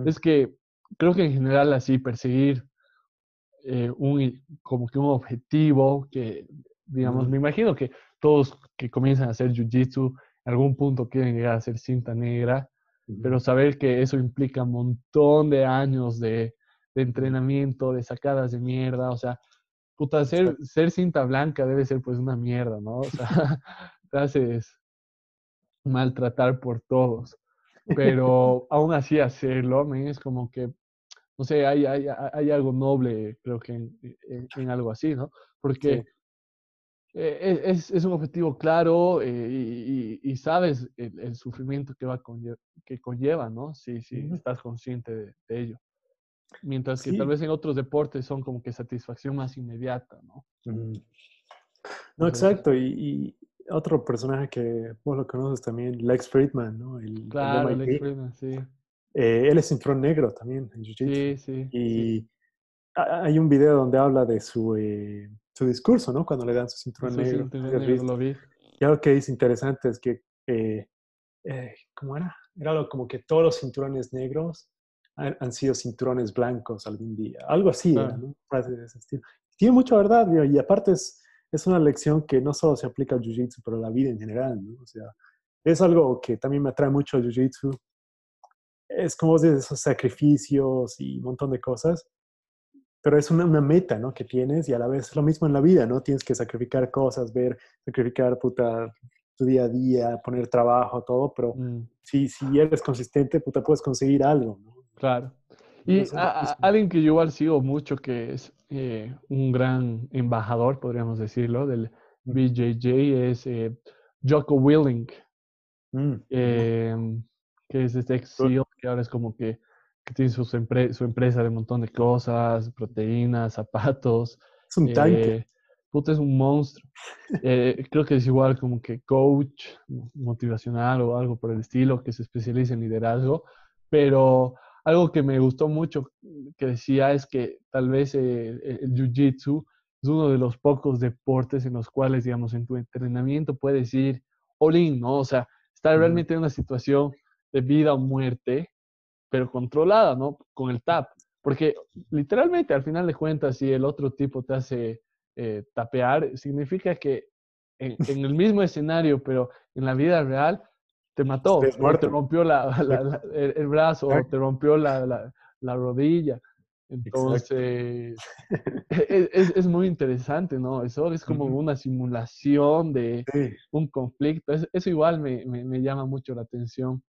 es que creo que en general así perseguir eh, un, como que un objetivo que, digamos, me imagino que todos que comienzan a hacer Jiu-Jitsu en algún punto quieren llegar a ser cinta negra, pero saber que eso implica un montón de años de, de entrenamiento, de sacadas de mierda, o sea, puta, ser, ser cinta blanca debe ser pues una mierda, ¿no? O sea, (laughs) te haces maltratar por todos. Pero (laughs) aún así hacerlo, es como que, no sé, hay, hay, hay algo noble, creo que en, en, algo así, ¿no? Porque e, es, es, un objetivo claro eh, y, y, sabes el, sufrimiento que, va que conlleva, ¿no? Si, si estás consciente de ello. Mientras que tal vez en otros deportes son como que satisfacción más inmediata, ¿no? No, exacto. Y, otro personaje que vos lo conoces también, Lex Friedman, ¿no? El, claro, Lex Friedman, sí. Eh, él es cinturón negro también en Jiu-Jitsu. Sí, sí. Y hay un video donde habla de su, eh, su discurso, ¿no? Cuando le dan su cinturón negro. lo vi. Y algo que es interesante es que, eh, ¿cómo era? Era como que todos los cinturones negros han, sido cinturones blancos algún día. Algo así, ¿no? de ese estilo. Tiene mucha verdad, y aparte es, es una lección que no solo se aplica al Jiu-Jitsu, pero a la vida en general, ¿no? O sea, es algo que también me atrae mucho al Jiu-Jitsu. Es como vos dices, esos sacrificios y un montón de cosas, pero es una, una, meta, ¿no? Que tienes y a la vez es lo mismo en la vida, ¿no? Tienes que sacrificar cosas, ver, sacrificar, puta, tu día a día, poner trabajo, todo, pero mm. si, si eres consistente, puta, puedes conseguir algo, ¿no? Claro. Y alguien que yo igual sigo mucho, que es eh, un gran embajador, podríamos decirlo, del BJJ, es eh, Jocko Willing, mm, em, que es este ex CEO, que ahora es como que, tiene su, su, empresa de un montón de cosas, proteínas, zapatos. Es un tanque. Eh, puta, es un monstruo. creo que es igual como que coach motivacional o algo por el estilo, que se especializa en liderazgo, pero algo que me gustó mucho que decía es que tal vez eh, el jiu-jitsu es uno de los pocos deportes en los cuales, digamos, en tu entrenamiento puedes ir all in, ¿no? O sea, estar realmente en una situación de vida o muerte, pero controlada, ¿no? Con el tap. Porque literalmente, al final de cuentas, si el otro tipo te hace eh, tapear, significa que en, el mismo escenario, pero en la vida real, te mató, o te rompió la, el, brazo, o te rompió la, rodilla. Entonces, e, es, es, muy interesante, ¿no? Eso es como una simulación de un conflicto. Eso, igual me, me, llama mucho la atención.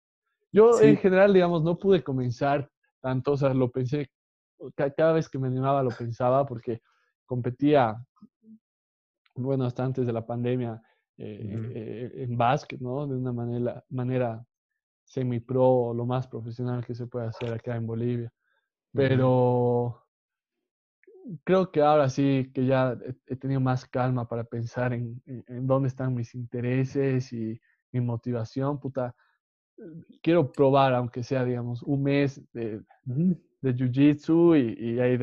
Yo en general, digamos, no pude comenzar tanto, o sea, lo pensé, cada vez que me animaba lo pensaba porque competía, bueno, hasta antes de la pandemia, eh, eh, en básquet, ¿no? De una manera, manera semi-pro, lo más profesional que se puede hacer acá en Bolivia. Pero creo que ahora sí que ya he, tenido más calma para pensar en, en, dónde están mis intereses y mi motivación, puta. Quiero probar, aunque sea, digamos, un mes de, de jiu-jitsu y, y, ahí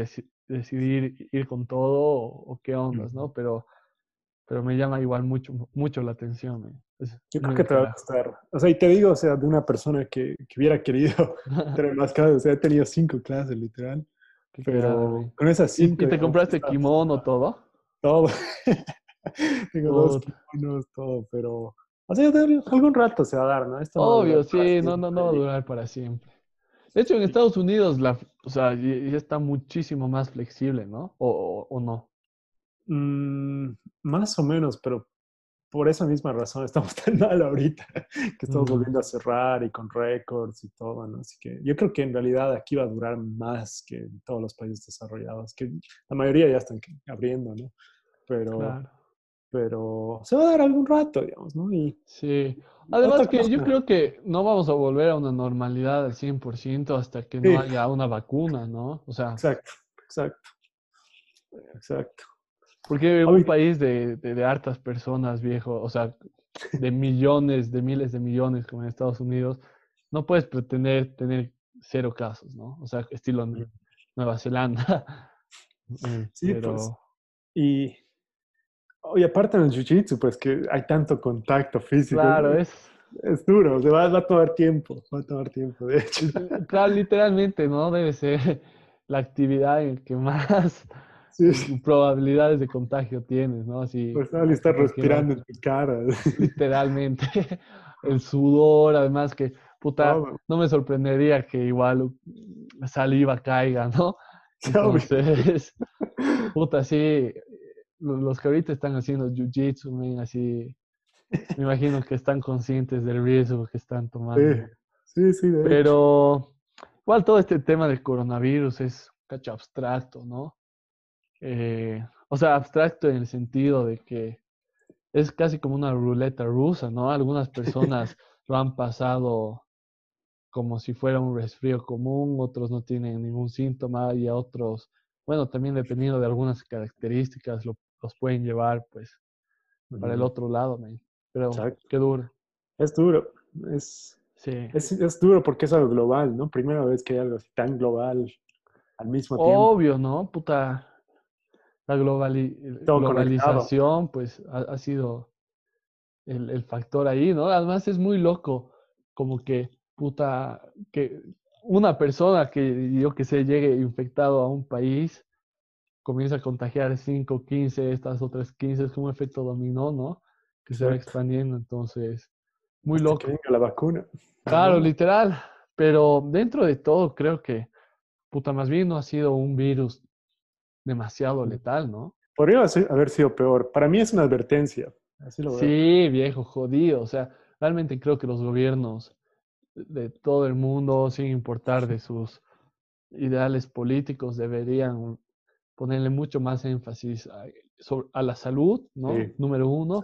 decidir ir con todo o, qué ondas, ¿no? Pero, pero me llama igual mucho, mucho la atención. Yo creo que te va a gustar. O sea, y te digo, o sea, de una persona que, que hubiera querido (laughs) tener más clases, o sea, he tenido cinco clases, literal. Pero con esas cinco... ¿Y, te compraste kimono todo? Todo. (laughs) Tengo dos kimonos, todo, pero... O sea, algún rato se va a dar, ¿no? Obvio, sí, no, no, no va a durar para siempre. De hecho, en Estados Unidos, la, o sea, ya está muchísimo más flexible, ¿no? ¿O, o, no? Mm, más o menos, pero por esa misma razón (laughs) estamos tan mal ahorita, que estamos volviendo a cerrar y con récords y todo, ¿no? Así que yo creo que en realidad aquí va a durar más que en todos los países desarrollados, que la mayoría ya están abriendo, ¿no? Pero, pero se va a dar algún rato, digamos, ¿no? Y, sí. Además que yo creo que no vamos a volver a una normalidad al 100% hasta que no haya una vacuna, ¿no? O sea. Exacto, exacto. Exacto. Porque en un país de, de, hartas personas, viejo, o sea, de millones, de miles de millones como en Estados Unidos, no puedes pretender tener cero casos, ¿no? O sea, estilo Nueva Zelanda. (laughs) Sí, pero... pues. Y, y aparte en el Jiu-Jitsu, pues que hay tanto contacto físico. Claro, es... Es duro, se va, va, a tomar tiempo, va a tomar tiempo, de hecho. Claro, literalmente, ¿no? Debe ser la actividad en que más probabilidades de contagio tienes, ¿no? Así, pues no, estar respirando en tu cara. (laughs) Literalmente. El sudor, además que, puta, no, me sorprendería que igual saliva caiga, ¿no? (laughs) Entonces, (laughs) puta, sí, los que ahorita están haciendo jiu-jitsu, así, me imagino que están conscientes del riesgo que están tomando. Sí, sí, Pero igual todo este tema del coronavirus es cacho abstracto, ¿no? Eh, o sea, abstracto en el sentido de que es casi como una ruleta rusa, ¿no? Algunas personas (laughs) lo han pasado como si fuera un resfrío común, otros no tienen ningún síntoma y a otros, bueno, también dependiendo de algunas características, lo, los pueden llevar pues para el otro lado, pero qué duro. Es duro, es, sí. es, es, duro porque es algo global, ¿no? Primera vez que hay algo así tan global al mismo tiempo. Obvio, ¿no? Puta, la globalización, pues, ha, sido el, factor ahí, ¿no? Además es muy loco, como que, puta, que una persona que yo que sé llegue infectado a un país, comienza a contagiar 5, 15, estas otras 15, es como un efecto dominó, ¿no? Que se va expandiendo, entonces, muy loco. Que la vacuna. Claro, literal, pero dentro de todo creo que, puta, más bien no ha sido un virus demasiado letal, ¿no? Podría haber sido peor. Para mí es una advertencia. Sí, viejo, jodido. O sea, realmente creo que los gobiernos de todo el mundo, sin importar de sus ideales políticos, deberían ponerle mucho más énfasis a, la salud, ¿no? Número uno.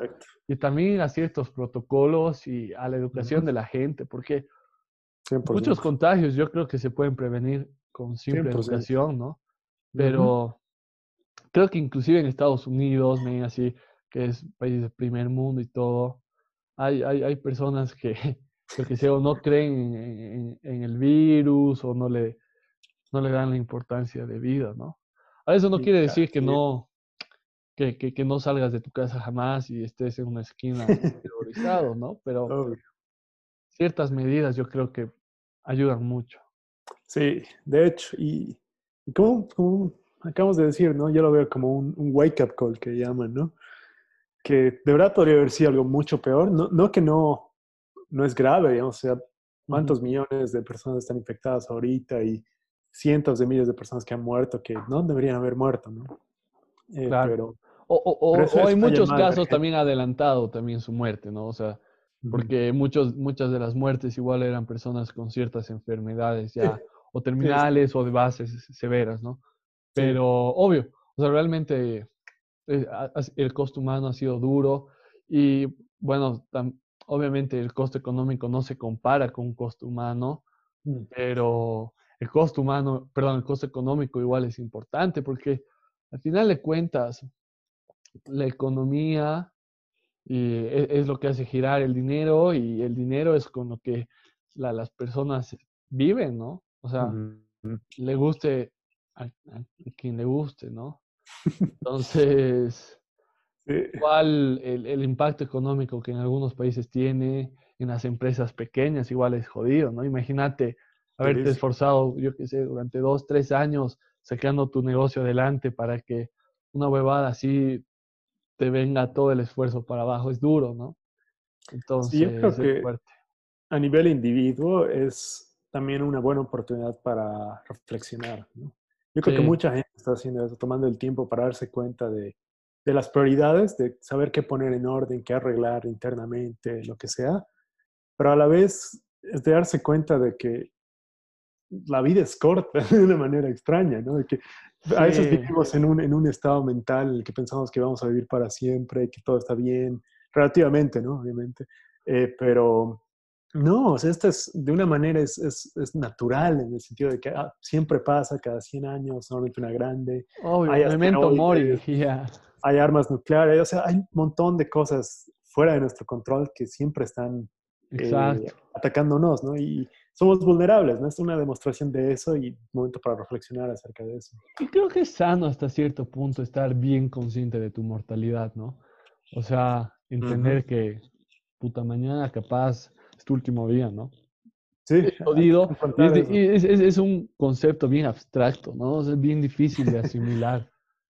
Y también a ciertos protocolos y a la educación de la gente, porque muchos contagios yo creo que se pueden prevenir con simple educación, ¿no? Pero creo que inclusive en Estados Unidos, así, que es país de primer mundo y todo, hay, hay, hay personas que, (laughs) que sea, no creen en, el virus o no le, no le dan la importancia de vida, ¿no? A eso no quiere decir que no, que, que, no salgas de tu casa jamás y estés en una esquina (laughs) terrorizado, ¿no? Pero ciertas medidas yo creo que ayudan mucho. Sí, de hecho, y ¿cómo, cómo acabamos de decir, ¿no? Yo lo veo como un, wake-up call que llaman, ¿no? Que de verdad podría haber sido algo mucho peor. No, no que no, no es grave, digamos, o sea, cuántos millones de personas están infectadas ahorita y cientos de miles de personas que han muerto que no deberían haber muerto, ¿no? Eh, claro. Pero, o, o, o hay muchos casos también adelantado también su muerte, ¿no? O sea, porque muchos, muchas de las muertes igual eran personas con ciertas enfermedades ya, o terminales o de bases severas, ¿no? Pero obvio, o sea, realmente eh, el costo humano ha sido duro y bueno, obviamente el costo económico no se compara con un costo humano, mm. pero el costo humano, perdón, el costo económico igual es importante porque al final de cuentas, la economía y e, es, lo que hace girar el dinero y el dinero es con lo que las personas viven, ¿no? O sea, le guste a, quien le guste, ¿no? (laughs) Entonces, igual el, impacto económico que en algunos países tiene, en las empresas pequeñas, igual es jodido, ¿no? Imagínate haberte esforzado, yo qué sé, durante dos, tres años sacando tu negocio adelante para que una huevada así te venga todo el esfuerzo para abajo, es duro, ¿no? Entonces, yo creo que a nivel individuo es también una buena oportunidad para reflexionar, ¿no? Yo creo que mucha gente está haciendo eso, tomando el tiempo para darse cuenta de, de las prioridades, de saber qué poner en orden, qué arreglar internamente, lo que sea, pero a la vez es de darse cuenta de que la vida es corta (laughs) de una manera extraña, ¿no? De que a veces vivimos en un, en un estado mental en el que pensamos que vamos a vivir para siempre, que todo está bien, relativamente, ¿no? Obviamente. Eh, pero no, o sea, esto es, de una manera es, es, es natural en el sentido de que ah, siempre pasa cada 100 años, normalmente una grande. Obvio, hay memento mori, (laughs) Hay armas nucleares, o sea, hay un montón de cosas fuera de nuestro control que siempre están eh, atacándonos, ¿no? Y somos vulnerables, ¿no? Es una demostración de eso y momento para reflexionar acerca de eso. Y creo que es sano hasta cierto punto estar bien consciente de tu mortalidad, ¿no? O sea, entender que puta mañana capaz tu último día, ¿no? Sí. Es jodido. Es, es, es, un concepto bien abstracto, ¿no? Es bien difícil de asimilar.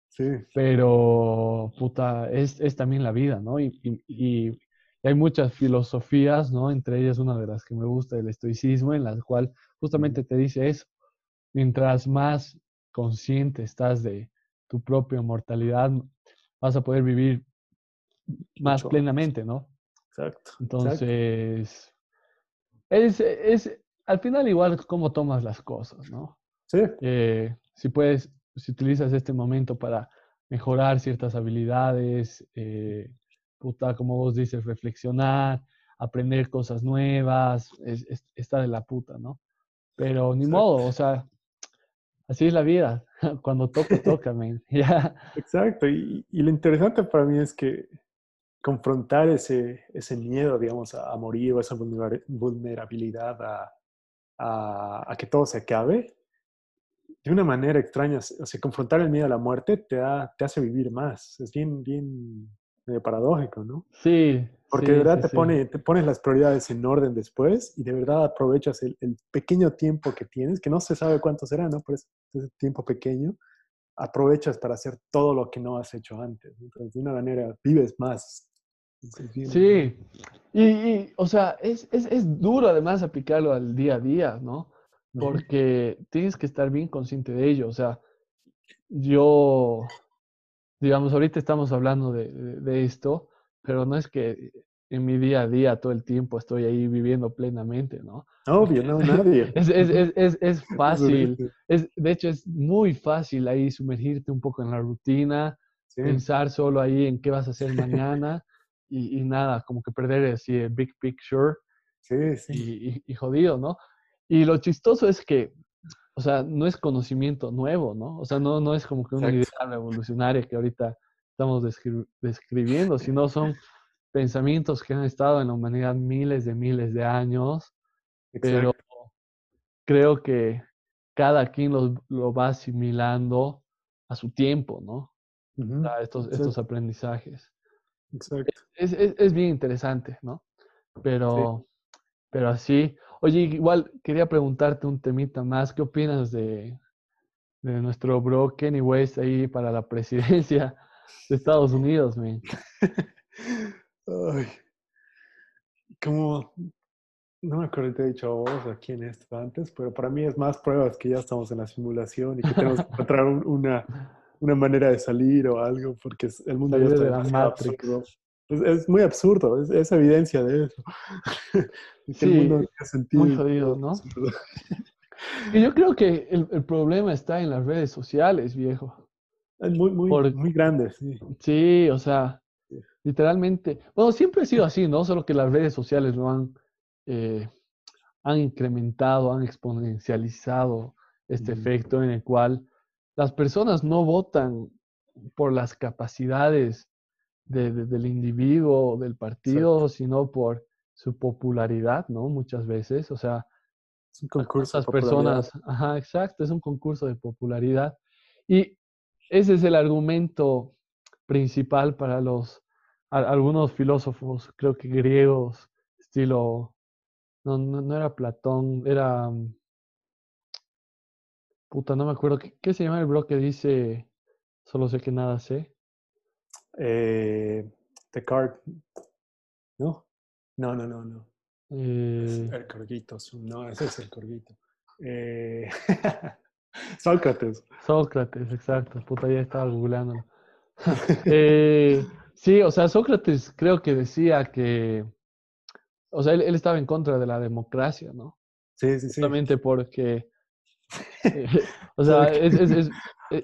sí. Pero, puta, es, es también la vida, ¿no? Y, y, hay muchas filosofías, ¿no? Entre ellas una de las que me gusta, el estoicismo, en la cual justamente te dice eso. Mientras más consciente estás de tu propia mortalidad, vas a poder vivir más plenamente, ¿no? Exacto. Entonces, Es, es, al final igual es cómo tomas las cosas, ¿no? Sí. Eh, si puedes, si utilizas este momento para mejorar ciertas habilidades, eh, puta, como vos dices, reflexionar, aprender cosas nuevas, es, está de la puta, ¿no? Pero ni modo, o sea, así es la vida. (laughs) Cuando toca, toca, men. (laughs) Exacto. Y, y, lo interesante para mí es que confrontar ese, ese miedo, digamos, a, morir o esa vulnerabilidad a, a, que todo se acabe, de una manera extraña, o sea, confrontar el miedo a la muerte te, da, te hace vivir más. Es bien, bien paradójico, ¿no? Sí. Porque de verdad te, Pone, te pones las prioridades en orden después y de verdad aprovechas el, el, pequeño tiempo que tienes, que no se sabe cuánto será, ¿no? Pero ese tiempo pequeño, aprovechas para hacer todo lo que no has hecho antes. Entonces, de una manera, vives más Sí, y, o sea, es, es, es, duro además aplicarlo al día a día, ¿no? Porque tienes que estar bien consciente de ello. O sea, yo, digamos, ahorita estamos hablando de, de, esto, pero no es que en mi día a día todo el tiempo estoy ahí viviendo plenamente, ¿no? Obvio, no, nadie. (laughs) Es, es, es, es (laughs) fácil, es, de hecho es muy fácil ahí sumergirte un poco en la rutina, pensar solo ahí en qué vas a hacer mañana y, nada, como que perder así el big picture. Sí, sí. Y, jodido, ¿no? Y lo chistoso es que, o sea, no es conocimiento nuevo, ¿no? O sea, no, no es como que una idea revolucionaria que ahorita estamos describiendo, sino son pensamientos que han estado en la humanidad miles de miles de años, pero creo que cada quien lo, lo, va asimilando a su tiempo, ¿no? estos, estos aprendizajes. Exacto. Es, es, es, bien interesante, ¿no? Pero, pero así. Oye, igual quería preguntarte un temita más. ¿Qué opinas de, de nuestro bro Kenny West ahí para la (laughs) presidencia de Estados Unidos, man? (laughs) Ay, como, no me acuerdo te he dicho a vos o quién esto antes, pero para mí es más pruebas que ya estamos en la simulación y que tenemos que (laughs) encontrar una, una manera de salir o algo, porque el mundo ya está. Es, muy absurdo, es, evidencia de eso. (laughs) sí, el mundo muy jodido, ¿no? y (laughs) yo creo que el, el, problema está en las redes sociales, viejo. Es muy, muy, muy grande, sí. Sí, o sea, literalmente, bueno, siempre ha sido así, ¿no? Solo que las redes sociales lo han, eh, han incrementado, han exponencializado este efecto en el cual las personas no votan por las capacidades del individuo, del partido, sino por su popularidad, ¿no? Muchas veces, o sea, es un concurso de personas, ajá, exacto, es un concurso de popularidad. Y ese es el argumento principal para los, algunos filósofos, creo que griegos, estilo, no, no, era Platón, era, mm, puta, no me acuerdo, ¿qué, se llama el bro que dice, solo sé que nada sé? Eh, Descartes, ¿no? No, no, no, no. Eh, el corguito, no, ese es el corguito. Eh, (laughs) Sócrates. Sócrates, exacto. Puta, ya estaba googleando. (laughs) (laughs) Eh, sí, o sea, Sócrates creo que decía que, o sea, él, estaba en contra de la democracia, ¿no? Sí, sí, sí. Justamente porque, (laughs) o sea, es,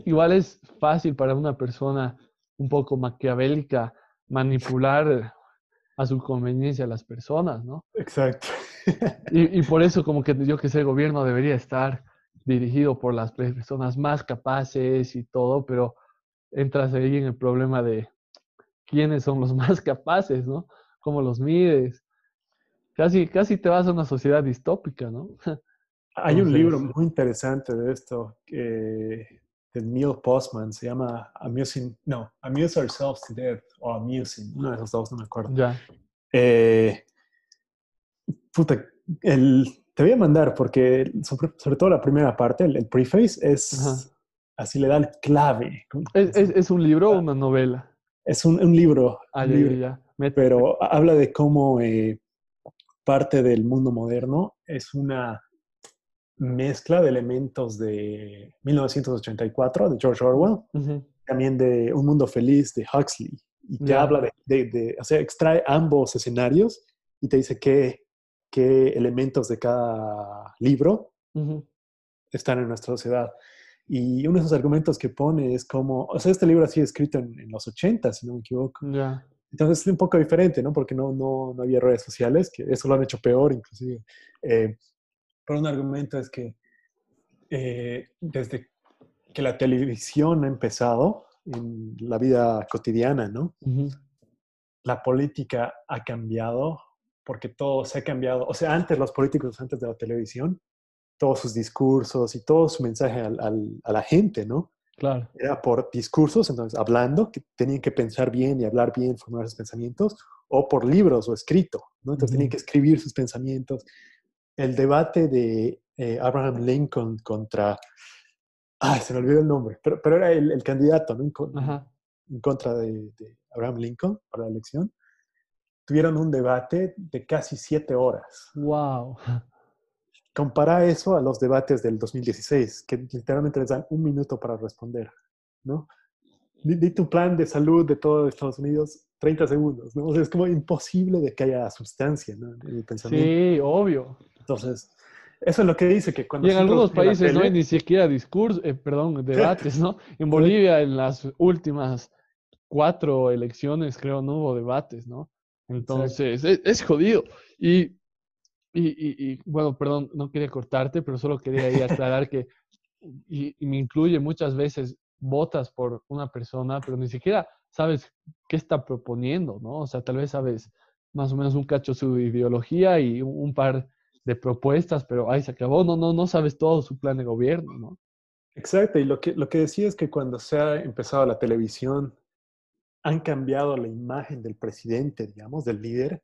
igual es fácil para una persona un poco maquiavélica manipular a su conveniencia a las personas, ¿no? Exacto. (laughs) Y, por eso como que yo que sé, el gobierno debería estar dirigido por las personas más capaces y todo, pero entras ahí en el problema de quiénes son los (laughs) más capaces, ¿no? ¿Cómo los mides? Casi, casi te vas a una sociedad distópica, ¿no? Hay un libro muy interesante de esto, de Neil Postman, se llama Amusing, no, Amuse Ourselves to Death o Amusing, uno de esos dos, no me acuerdo. Ya. Eh, puta, el, te voy a mandar porque sobre, todo la primera parte, el, preface, es así le da el clave. ¿Es, es, un libro o ah. una novela? Es un, un libro, ah, ya, pero habla de cómo eh, parte del mundo moderno es una mezcla de elementos de 1984 de George Orwell, también de Un Mundo Feliz de Huxley, y te habla de, de, o sea, extrae ambos escenarios y te dice qué, qué elementos de cada libro están en nuestra sociedad. Y uno de esos argumentos que pone es como, o sea, este libro ha sido escrito en, los 80, si no me equivoco. Entonces es un poco diferente, ¿no? Porque no, no, no, había redes sociales, que eso lo han hecho peor inclusive. Eh, pero un argumento es que eh, desde que la televisión ha empezado en la vida cotidiana, ¿no? La política ha cambiado porque todo se ha cambiado. O sea, antes los políticos, antes de la televisión, todos sus discursos y todo su mensaje a la gente, ¿no? Claro. Era por discursos, entonces hablando, que tenían que pensar bien y hablar bien, formar sus pensamientos, o por libros o escrito, ¿no? Entonces tenían que escribir sus pensamientos el debate de eh, Abraham Lincoln contra, ah, se me olvidó el nombre, pero, pero era el, candidato ¿no? en, contra de, Abraham Lincoln para la elección, tuvieron un debate de casi siete horas. ¡Wow! (laughs) Compara eso a los debates del 2016, que literalmente les dan un minuto para responder, ¿no? Di, tu plan de salud de todo Estados Unidos, 30 segundos, ¿no? O sea, es como imposible de que haya sustancia, ¿no? En el pensamiento. Sí, obvio. Entonces, eso es lo que dice que cuando... Y en algunos países no hay ni siquiera discursos, eh, perdón, (laughs) debates, ¿no? En Bolivia, en las últimas cuatro elecciones, creo, no hubo debates, ¿no? Entonces, es, jodido. Y, y, y, bueno, perdón, no quería cortarte, pero solo quería aclarar que, y, me incluye muchas veces, votas por una persona, pero ni siquiera sabes qué está proponiendo, ¿no? O sea, tal vez sabes más o menos un cacho su ideología y un par de propuestas, pero ahí se acabó, no, no, no sabes todo su plan de gobierno, ¿no? Exacto, y lo que, lo que decía es que cuando se ha empezado la televisión, han cambiado la imagen del presidente, digamos, del líder,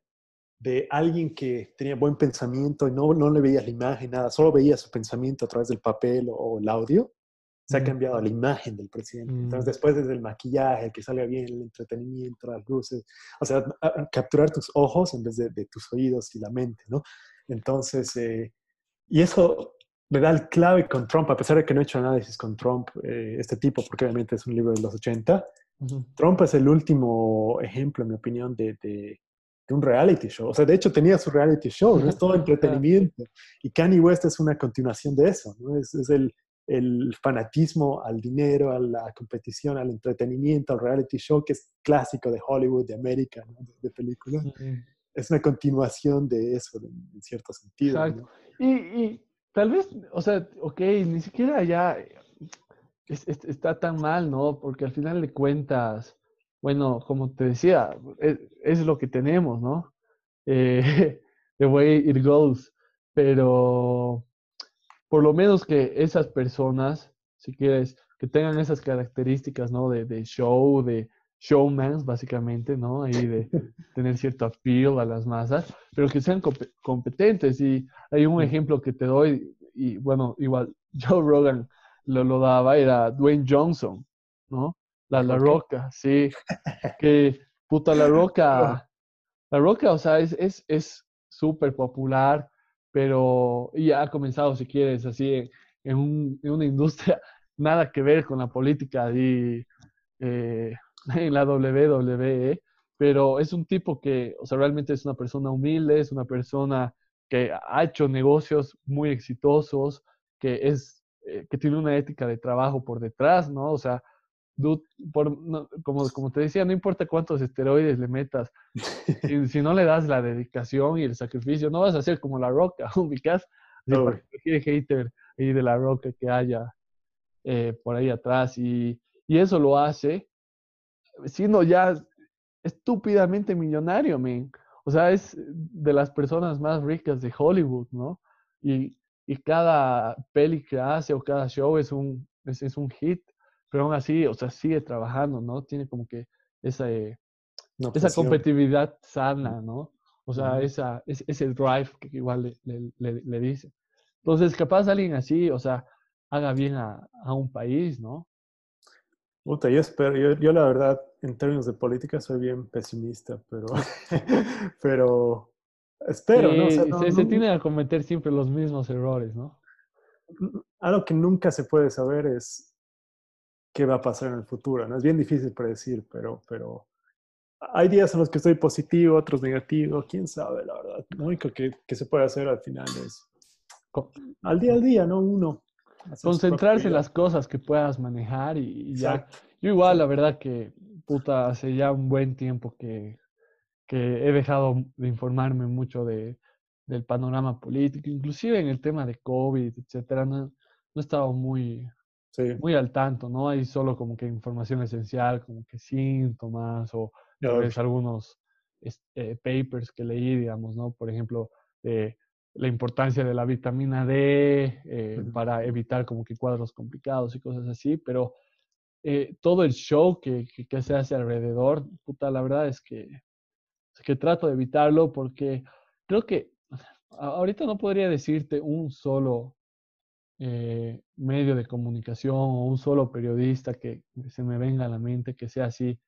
de alguien que tenía buen pensamiento y no, no le veías la imagen, nada, solo veías su pensamiento a través del papel o, el audio, se ha mm. cambiado la imagen del presidente. Entonces, mm. después desde el maquillaje, que salga bien, el entretenimiento, las luces, o sea, capturar tus ojos en vez de, de, tus oídos y la mente, ¿no? Entonces, eh, y eso me da el clave con Trump, a pesar de que no he hecho análisis con Trump, eh, este tipo, porque obviamente es un libro de los 80. Trump es el último ejemplo, en mi opinión, de, de, un reality show. O sea, de hecho tenía su reality show, ¿no? es todo (laughs) entretenimiento. Y Kanye West es una continuación de eso, ¿no? Es, es el, el, fanatismo al dinero, a la competición, al entretenimiento, al reality show, que es clásico de Hollywood, de América, ¿no? de, películas es una continuación de eso, en, cierto sentido. Exacto. Y, y, tal vez, o sea, ok, ni siquiera ya, está tan mal, ¿no? Porque al final de cuentas, bueno, como te decía, es, es lo que tenemos, ¿no? Eh, (laughs) the way it goes. Pero por lo menos que esas personas, si quieres, que tengan esas características, ¿no? De, de show, de showmans, básicamente, ¿no? Ahí de (laughs) tener cierto appeal a las masas, pero que sean competentes. Y hay un ejemplo que te doy, y bueno, igual (laughs) Joe Rogan lo, lo daba, era Dwayne Johnson, ¿no? La, la Roca, sí. Que, puta, la Roca, (laughs) la Roca, o sea, es súper es, popular, pero ya ha comenzado, si quieres, así en, un, en, una industria nada que ver con la política y, eh, en la WWE, pero es un tipo que, o sea, realmente es una persona humilde, es una persona que ha hecho negocios muy exitosos, que es, eh, que tiene una ética de trabajo por detrás, ¿no? O sea, por, como, como te decía, no importa cuántos esteroides le metas, si, no le das la dedicación y el sacrificio, no vas a ser como la roca, (laughs) ubicas. (laughs) Cualquier hater ahí de la roca que haya eh, por ahí atrás. Y, y, eso lo hace siendo ya estúpidamente millonario, man. O sea, es de las personas más ricas de Hollywood, ¿no? Y, y cada peli que hace o cada show es un, es, es un hit pero aún así, o sea, sigue trabajando, ¿no? Tiene como que esa, eh, esa competitividad sana, ¿no? O sea, esa, es, ese drive que igual le, le, le, dice. Entonces, capaz alguien así, o sea, haga bien a, a un país, ¿no? Yo espero, yo, yo, la verdad, en términos de política soy bien pesimista, pero, (laughs) pero espero, ¿no? O sea, se, se tiene a cometer siempre los mismos errores, ¿no? Algo que nunca se puede saber es qué va a pasar en el futuro. ¿no? Es bien difícil predecir, pero, pero hay días en los que estoy positivo, otros negativo, quién sabe, la verdad. Lo único que, que se puede hacer al final es al día al día, ¿no? Uno. Concentrarse en las cosas que puedas manejar y, ya. Yo igual, la verdad que, puta, hace ya un buen tiempo que, que he dejado de informarme mucho de, del panorama político, inclusive en el tema de COVID, etcétera. No, no he estado muy, muy al tanto, ¿no? Hay solo como que información esencial, como que síntomas o algunos eh, papers que leí, digamos, ¿no? Por ejemplo, de la importancia de la vitamina D eh, para evitar como que cuadros complicados y cosas así, pero eh, todo el show que, que, se hace alrededor, puta, la verdad es que, es que trato de evitarlo porque creo que ahorita no podría decirte un solo eh, medio de comunicación o un solo periodista que se me venga a la mente que sea así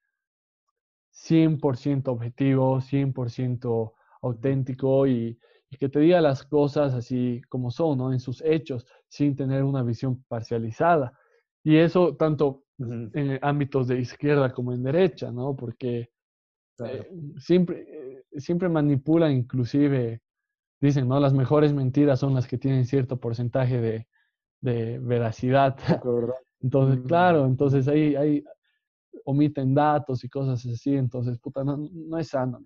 100% objetivo, 100% auténtico y, que te diga las cosas así como son, ¿no? En sus hechos, sin tener una visión parcializada. Y eso tanto en ámbitos de izquierda como en derecha, ¿no? Porque eh, siempre, eh, siempre manipulan inclusive, dicen, ¿no? Las mejores mentiras son las que tienen cierto porcentaje de, de veracidad. (laughs) Entonces, mm. claro, entonces ahí, ahí omiten datos y cosas así, entonces, puta, no, no es sano,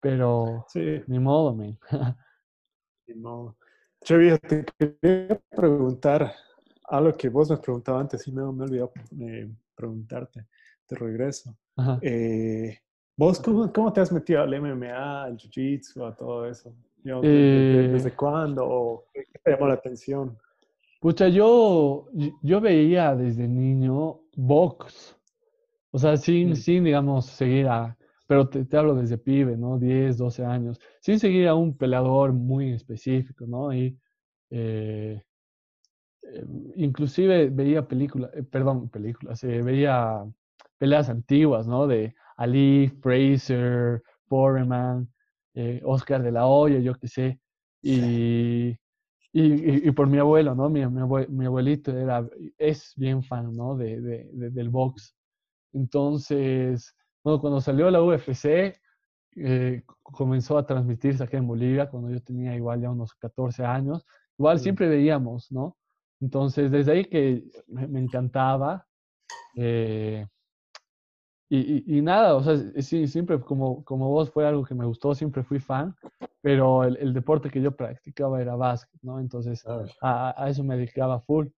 Pero, ni modo, man. (laughs) Ni modo. Che, te quería preguntar algo que vos me preguntabas antes y me, me olvidó eh, preguntarte. Te regreso. Eh, ¿Vos cómo, cómo, te has metido al MMA, al Jiu-Jitsu, a todo eso? ¿Desde, desde eh. cuándo? ¿O qué te llamó la atención? Pucha, yo, yo veía desde niño box. O sea, sin, mm. sin digamos, seguir a, pero te, te, hablo desde pibe, ¿no? 10, 12 años, sin seguir a un peleador muy específico, ¿no? Y eh, eh, inclusive veía películas, eh, perdón, películas, veía peleas antiguas, ¿no? De Ali, Fraser, Foreman, Oscar de la Hoya, yo qué sé. Y, y, y, por mi abuelo, ¿no? Mi, mi, abuelito era, es bien fan, ¿no? De, de, del box. Entonces, bueno, cuando salió la UFC, eh, comenzó a transmitirse aquí en Bolivia, cuando yo tenía igual ya unos 14 años. Igual siempre veíamos, ¿no? Entonces, desde ahí que me, encantaba. Eh, y, y, nada, o sea, sí, siempre como, como vos fue algo que me gustó, siempre fui fan pero el, deporte que yo practicaba era básquet, ¿no? Entonces a, a, eso me dedicaba full.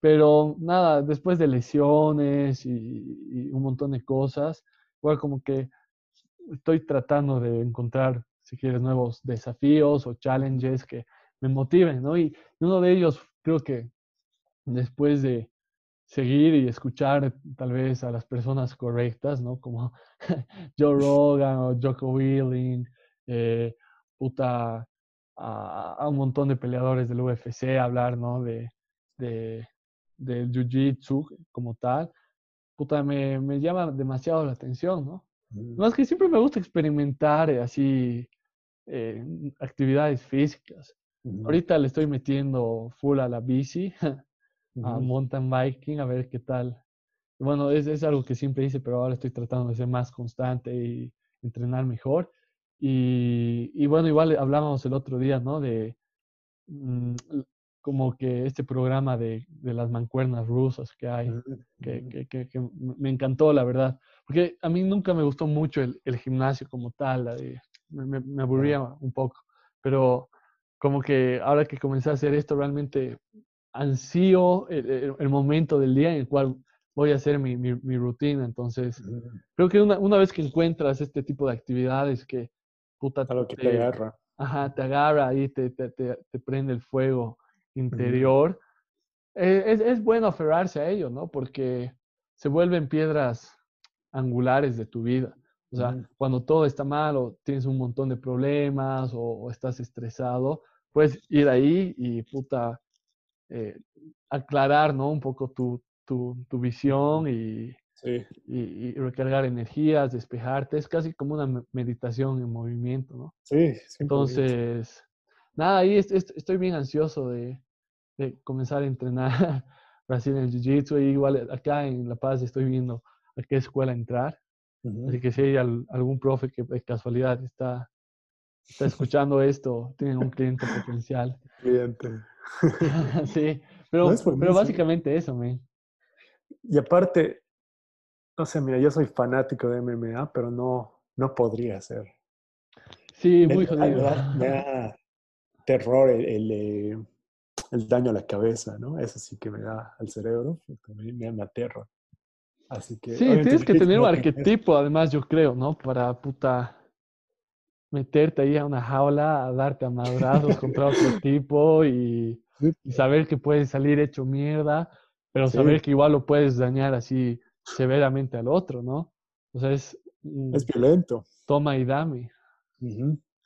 Pero nada, después de lesiones y, un montón de cosas, igual como que estoy tratando de encontrar, si quieres, nuevos desafíos o challenges que me motiven, ¿no? Y uno de ellos creo que después de seguir y escuchar tal vez a las personas correctas, ¿no? Como (laughs) Joe Rogan o Jocko Willing, eh, puta, a, un montón de peleadores del UFC hablar, ¿no? De, de, del Jiu-Jitsu como tal, puta, me, me, llama demasiado la atención, ¿no? Mm. Más que siempre me gusta experimentar eh, así eh, actividades físicas. Ahorita le estoy metiendo full a la bici, (laughs) a mountain biking, a ver qué tal. Bueno, es, es, algo que siempre hice, pero ahora estoy tratando de ser más constante y entrenar mejor. Y, y bueno, igual hablábamos el otro día, ¿no? De mm, como que este programa de, de, las mancuernas rusas que hay, que, que, que, me encantó, la verdad. Porque a mí nunca me gustó mucho el, el gimnasio como tal, me, me, aburría un poco. Pero como que ahora que comencé a hacer esto, realmente ansío el, el, momento del día en el cual voy a hacer mi, mi, mi rutina. Entonces, creo que una, una, vez que encuentras este tipo de actividades que, puta, que te, agarra. Ajá, te agarra y te, te, te, prende el fuego interior. Eh, es, es, bueno aferrarse a ello, ¿no? Porque se vuelven piedras angulares de tu vida. O sea, cuando todo está mal o tienes un montón de problemas o, estás estresado, puedes ir ahí y puta, eh, aclarar, ¿no? Un poco tu, tu, tu visión y, y, recargar energías, despejarte. Es casi como una meditación en movimiento, ¿no? Sí, Entonces, nada, ahí estoy bien ansioso de, de comenzar a entrenar (laughs) Brasil en Jiu-Jitsu. Igual acá en La Paz estoy viendo a qué escuela entrar. Así que si hay algún profe que de casualidad está, está escuchando (laughs) esto, tiene un cliente potencial. (laughs) Cliente. sí, pero, pero básicamente eso, me Y aparte, no sé, mira, yo soy fanático de MMA, pero no, no podría ser. Sí, muy jodido. Me da terror el, eh, el, daño a la cabeza, ¿no? Eso sí que me da al cerebro, me, me aterra. Así que. Sí, tienes que tener un arquetipo, además, yo creo, ¿no? Para puta meterte ahí a una jaula, a darte a madrazos (laughs) contra otro tipo y, y, saber que puedes salir hecho mierda, pero saber que igual lo puedes dañar así severamente al otro, ¿no? O sea, es... Es violento. Toma y dame.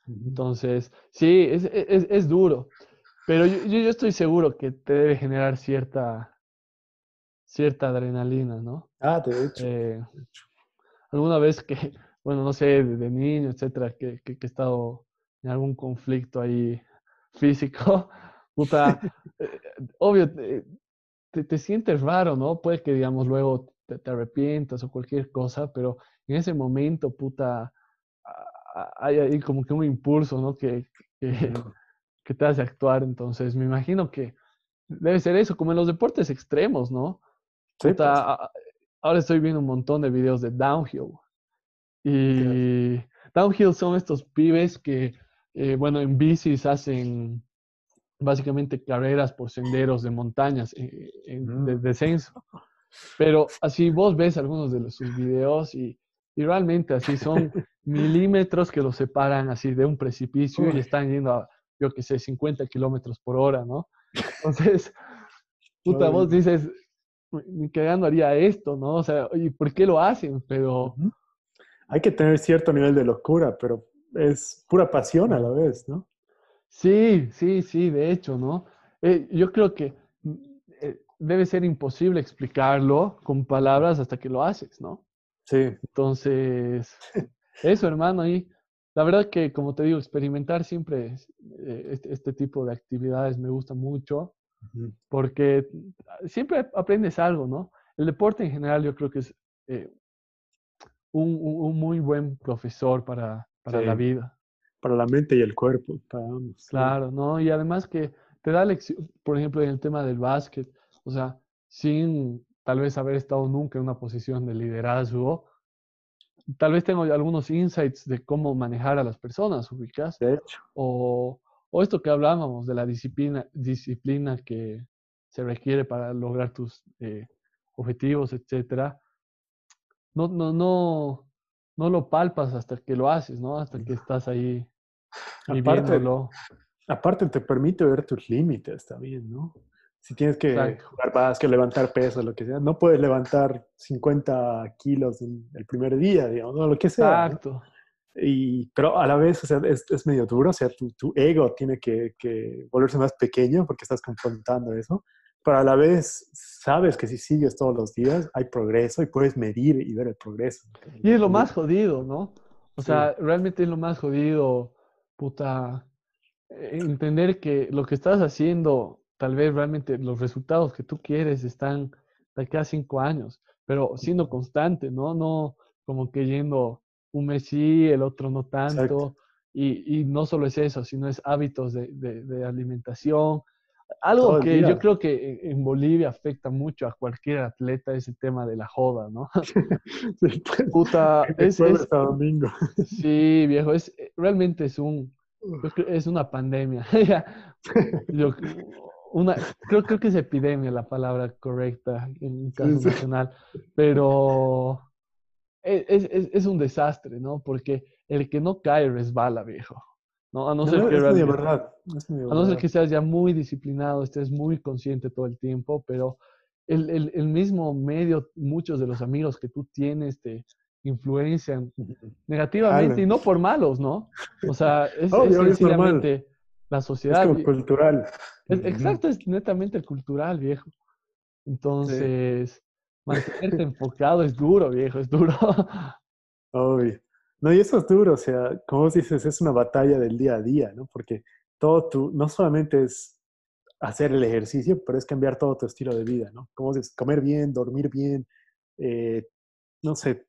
Entonces, sí, es, es, es, duro, pero yo, yo estoy seguro que te debe generar cierta, cierta adrenalina, ¿no? Ah, de hecho. Eh, alguna vez que, (laughs) bueno, no sé, de, niño, etcétera, que, que, he estado en algún conflicto ahí físico, (laughs) puta, (laughs) eh, obvio, te, te, sientes raro, ¿no? Puede que, digamos, luego te, arrepientas o cualquier cosa, pero en ese momento, puta, hay ahí como que un impulso, ¿no? Que, que, te hace actuar. Entonces, me imagino que debe ser eso, como en los deportes extremos, ¿no? Pues. ahora estoy viendo un montón de videos de downhill. Y downhill son estos pibes que, eh, bueno, en bicis hacen básicamente carreras por senderos de montañas eh, en, de mm. descenso. Pero (laughs) así vos ves algunos de sus videos y, y realmente así son (laughs) milímetros que los separan así de un precipicio y están yendo a, yo que sé, 50 kilómetros por hora, ¿no? Entonces, (laughs) puta, vos dices, ni cagando haría esto, ¿no? O sea, ¿y por qué lo hacen? Pero... Hay que tener cierto nivel de locura, pero es pura pasión a la vez, ¿no? Sí, sí, sí, de hecho, ¿no? Eh, yo creo que eh, debe ser imposible explicarlo con palabras hasta que lo haces, ¿no? Sí. Entonces, eso, hermano, y la verdad que, como te digo, experimentar siempre eh, este, este, tipo de actividades me gusta mucho, porque siempre aprendes algo, ¿no? El deporte en general yo creo que es eh, un, un, muy buen profesor para, para la vida. Para la mente y el cuerpo, Claro, ¿no? Y además que te da lección, por ejemplo, en el tema del básquet, o sea, sin tal vez haber estado nunca en una posición de liderazgo, tal vez tengo algunos insights de cómo manejar a las personas, ubicas. De hecho. O, o esto que hablábamos de la disciplina, disciplina que, se requiere para lograr tus eh, objetivos, etcétera, no, no, no, no lo palpas hasta que lo haces, ¿no? Hasta que estás ahí viviéndolo. Aparte, te permite ver tus límites también, ¿no? Si tienes que jugar básquet, levantar peso, lo que sea, no puedes levantar 50 kilos el primer día, digamos, lo que sea. Exacto. Y, pero a la vez, o sea, es, es medio duro, o sea, tu, tu ego tiene que, que, volverse más pequeño porque estás confrontando eso, pero a la vez sabes que si sigues todos los días hay progreso y puedes medir y ver el progreso. Y es lo más jodido, ¿no? O sea, realmente es lo más jodido, puta, eh, entender que lo que estás haciendo tal vez realmente los resultados que tú quieres están de aquí a cinco años, pero siendo constante, ¿no? No como que yendo un mes sí, el otro no tanto. Y, y, no solo es eso, sino es hábitos de, de, alimentación. Algo que yo creo que en Bolivia afecta mucho a cualquier atleta es el tema de la joda, ¿no? (laughs) sí, Puta, es, es, domingo. sí, viejo, es, realmente es un, es una pandemia. (laughs) (laughs) yo, una, creo, creo que es epidemia la palabra correcta en un caso nacional, pero e, es, es, es, un desastre, ¿no? Porque el que no cae resbala, viejo. ¿no? A no, ser que, verdad, a no ser que seas ya muy disciplinado, estés muy consciente todo el tiempo, pero el, el, el mismo medio, muchos de los amigos que tú tienes te influencian negativamente y no por malos, ¿no? O sea, es, es sencillamente la sociedad. Es cultural. exacto, es netamente cultural, viejo. Entonces, (laughs) mantenerte enfocado es duro, viejo, es duro. (laughs) Obvio. No, y eso es duro, o sea, como vos dices, es una batalla del día a día, ¿no? Porque todo tu, no solamente es hacer el ejercicio, pero es cambiar todo tu estilo de vida, ¿no? Como dices, comer bien, dormir bien, eh, no sé,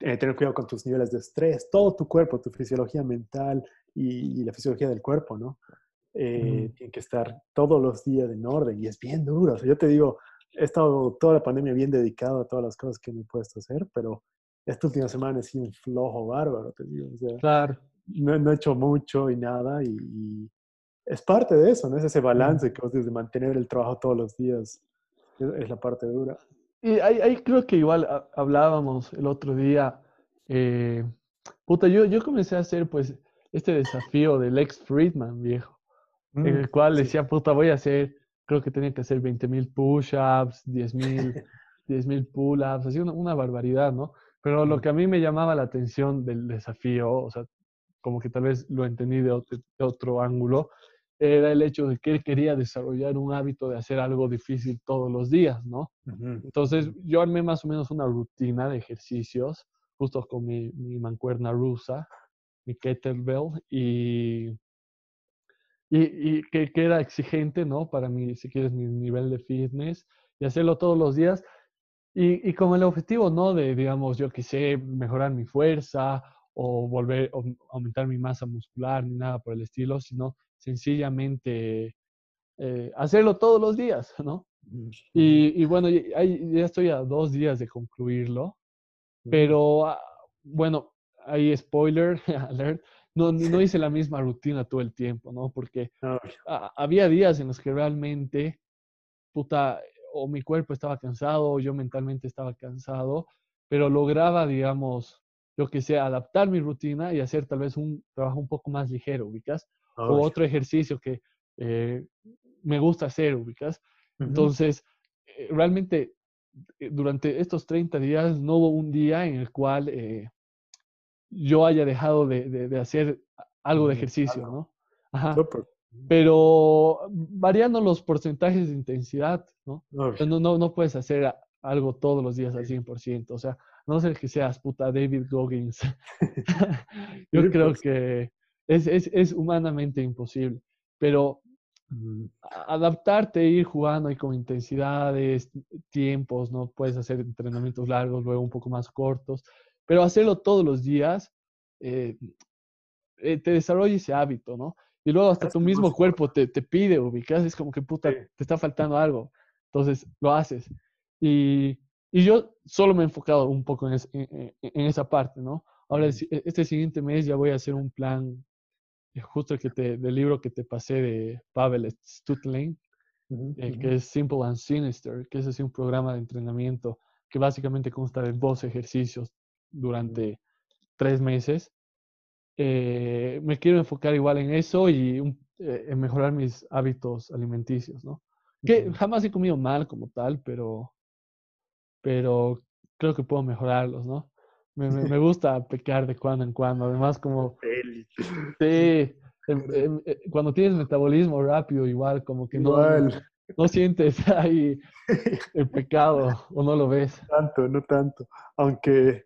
eh, tener cuidado con tus niveles de estrés, todo tu cuerpo, tu fisiología mental, y, la fisiología del cuerpo, ¿no? Eh, Tiene que estar todos los días en orden y es bien duro. O sea, yo te digo, he estado toda la pandemia bien dedicado a todas las cosas que me he puesto a hacer, pero esta última semana he sido un flojo bárbaro, te digo. O sea, claro. No, he hecho mucho y nada y, es parte de eso, ¿no? Es ese balance que vos de mantener el trabajo todos los días. Es, la parte dura. Y ahí, ahí, creo que igual hablábamos el otro día. Eh, puta, yo, yo comencé a hacer pues este desafío del ex Friedman, viejo, en el mm, cual decía, puta, voy a hacer, creo que tenía que hacer 20 mil push-ups, 10 mil (laughs) 10, pull-ups, así una, barbaridad, ¿no? Pero lo que a mí me llamaba la atención del desafío, o sea, como que tal vez lo entendí de otro, ángulo, era el hecho de que él quería desarrollar un hábito de hacer algo difícil todos los días, ¿no? Entonces yo armé más o menos una rutina de ejercicios, justo con mi, mi mancuerna rusa, mi kettlebell y, y, y que, que, era exigente, ¿no? Para mí, si quieres, mi nivel de fitness y hacerlo todos los días. Y, y con el objetivo, ¿no? De, digamos, yo quise mejorar mi fuerza o volver, o aumentar mi masa muscular, ni nada por el estilo, sino sencillamente eh, hacerlo todos los días, (laughs) ¿no? Y, y bueno, ya, ya, estoy a dos días de concluirlo, pero ah, bueno, ahí spoiler, (laughs) alert, no, no hice la misma rutina todo el tiempo, ¿no? Porque había días en los que realmente, puta, o mi cuerpo estaba cansado, o yo mentalmente estaba cansado, pero lograba, digamos, yo que sé, adaptar mi rutina y hacer tal vez un trabajo un poco más ligero, ubicas, o otro ejercicio que eh, me gusta hacer, ubicas. Entonces, eh, realmente, eh, durante estos 30 días no hubo un día en el cual yo haya dejado de, de, hacer algo de ejercicio, ¿no? Ajá. Pero variando los porcentajes de intensidad, ¿no? No, no, no puedes hacer algo todos los días al 100%. O sea, no sé que seas puta David Goggins. (laughs) (laughs) yo creo pues. que es, es, es, humanamente imposible. Pero adaptarte, ir jugando ahí con intensidades, tiempos, ¿no? Puedes hacer entrenamientos largos, luego un poco más cortos. Pero hacerlo todos los días eh, eh, te desarrolla ese hábito, ¿no? Y luego hasta tu mismo cuerpo te, te pide, ubicas, es como que puta, te está faltando algo. Entonces lo haces. Y, y yo solo me he enfocado un poco en, en, esa parte, ¿no? Ahora, e, este siguiente mes ya voy a hacer un plan, eh, justo el que te, del libro que te pasé de Pavel Stutlein, eh, que es Simple and Sinister, que es así un programa de entrenamiento que básicamente consta de dos ejercicios durante tres meses. Eh, me quiero enfocar igual en eso y eh, en mejorar mis hábitos alimenticios, ¿no? Que jamás he comido mal como tal, pero, pero creo que puedo mejorarlos, ¿no? Me, me, (laughs) gusta pecar de cuando en cuando, además como... (laughs) Sí, em, em, eh, cuando tienes metabolismo rápido igual, como que no, no sientes (laughs) ahí el pecado o no lo ves. Tanto, no tanto. Aunque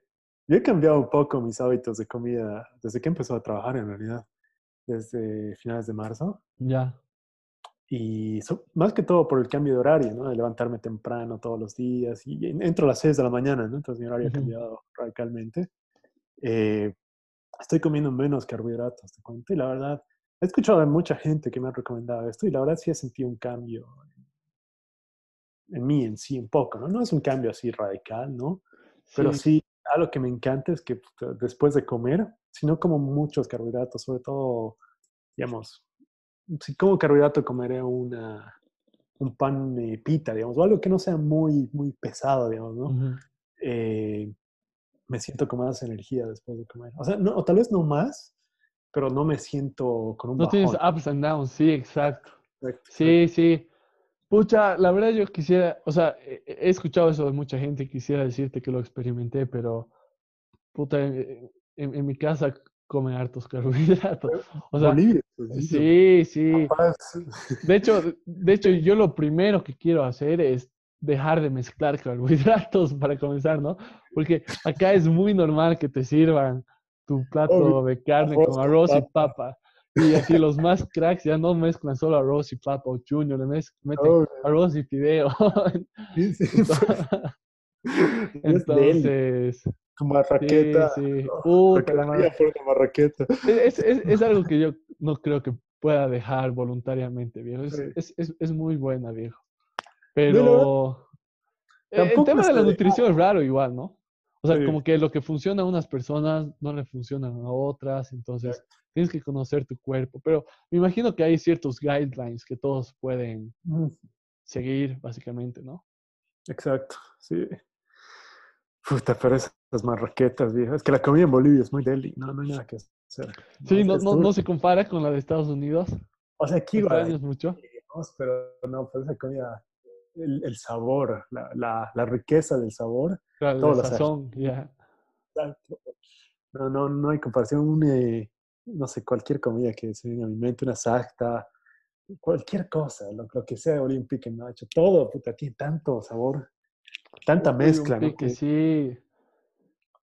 yo he cambiado un poco mis hábitos de comida desde que empezó a trabajar en realidad, desde finales de marzo. Ya. Y más que todo por el cambio de horario, ¿no? De levantarme temprano todos los días. Y entro a las 6 de la mañana, ¿no? Entonces mi horario ha cambiado radicalmente. Eh, estoy comiendo menos carbohidratos, te cuento. Y la verdad, he escuchado de mucha gente que me ha recomendado esto. Y la verdad sí he sentido un cambio en, mí en sí, un poco, ¿no? No es un cambio así radical, ¿no? Pero sí, algo que me encanta es que después de comer, si no como muchos carbohidratos, sobre todo, digamos, si como carbohidrato comeré una, un pan pita, digamos, o algo que no sea muy, muy pesado, digamos, ¿no? Eh, me siento con más energía después de comer. O sea, no, o tal vez no más, pero no me siento con un No tienes ups and downs, sí, exacto. sí, sí. Pucha, la verdad yo quisiera, o sea, he escuchado eso de mucha gente, quisiera decirte que lo experimenté, pero puta, en mi casa come hartos (laughs) carbohidratos. O sea, pues, sí, sí. De hecho, de hecho, yo lo primero que quiero hacer es dejar de mezclar (laughs) carbohidratos para comenzar, ¿no? Porque acá es muy normal que te sirvan tu plato de carne con arroz y papa. Y aquí los más cracks ya no mezclan solo arroz y papa o chuño, le meten arroz y fideo. (laughs) (laughs) Entonces, marraqueta. Sí, sí. Puta, la marraqueta. Es, es, es, algo que yo no creo que pueda dejar voluntariamente, viejo. Es, es muy buena, viejo. Pero el tema de la nutrición es raro igual, ¿no? O sea, como que lo que funciona a unas personas no le funciona a otras, entonces tienes que conocer tu cuerpo. Pero me imagino que hay ciertos guidelines que todos pueden mm. seguir, básicamente, ¿no? Exacto, sí. Puta, pero esas marraquetas, viejo. Es que la comida en Bolivia es muy deli, no, no hay nada que hacer. Sí, no, no, no, se compara con la de Estados Unidos. O sea, aquí igual. mucho? Pero no, pues esa comida, el, el sabor, la, la, la, riqueza del sabor. Claro, todo la sazón, ya. No, no, no hay comparación. Eh, no sé, cualquier comida que se venga a mi mente, una sacta, cualquier cosa, lo, lo que sea Olympic hecho todo, puta, tiene tanto sabor. Tanta mezcla, ¿no? Que sí.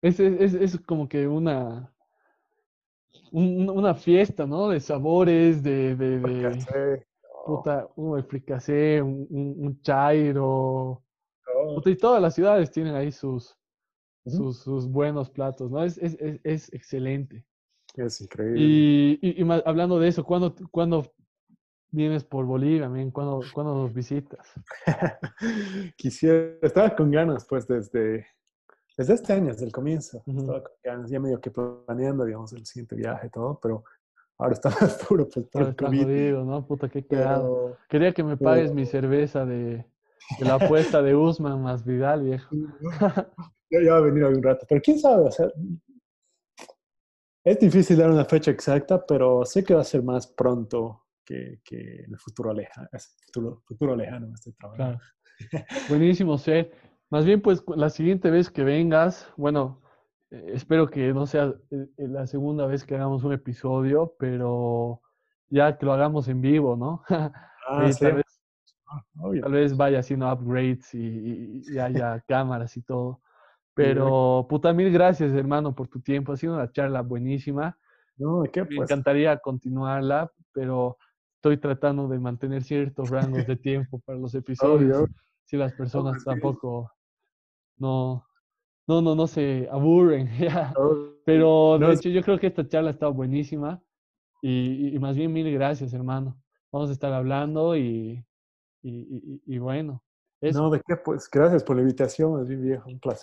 Es, es, es, como que una, una fiesta, ¿no? De sabores, de... de, de puta, un fricasé, un, un, chairo. y todas las ciudades tienen ahí sus, sus, sus, buenos platos, ¿no? Es, es, es, excelente. Es increíble. Y, y, hablando de eso, ¿cuándo, ¿cuándo vienes por Bolivia, man? ¿Cuándo, ¿Cuándo, nos visitas? (laughs) Quisiera, estaba con ganas, pues, desde, desde este año, desde el comienzo. Estaba con ganas, ya medio que planeando, digamos, el siguiente viaje y todo, pero ahora está (laughs) más duro, pues, por el COVID. Jodido, ¿no? Puta, qué quedado. Quería que me pagues mi cerveza de, (laughs) de, la apuesta de Usman más Vidal, viejo. ya, ya va a venir algún rato, pero quién sabe, o sea, es difícil dar una fecha exacta, pero sé que va a ser más pronto que, que en el futuro lejano, futuro, futuro lejano estoy trabajando. Buenísimo, Ser. Más bien, pues la siguiente vez que vengas, bueno, eh, espero que no sea eh, la segunda vez que hagamos un episodio, pero ya que lo hagamos en vivo, ¿no? (laughs) Ah, tal, vez, ah, tal, vez, vaya haciendo upgrades y, y, haya cámaras y todo. Pero, puta, mil gracias, hermano, por tu tiempo. Ha sido una charla buenísima. No, ¿qué, Me pues? encantaría continuarla, pero estoy tratando de mantener ciertos rangos de tiempo para los (laughs) episodios. Si las personas tampoco no, no, no, no se aburren. (laughs) Pero de hecho yo creo que esta charla ha estado buenísima y, más bien mil gracias, hermano. Vamos a estar hablando y, y, y bueno. No, de qué, pues gracias por la invitación, es bien viejo, un placer.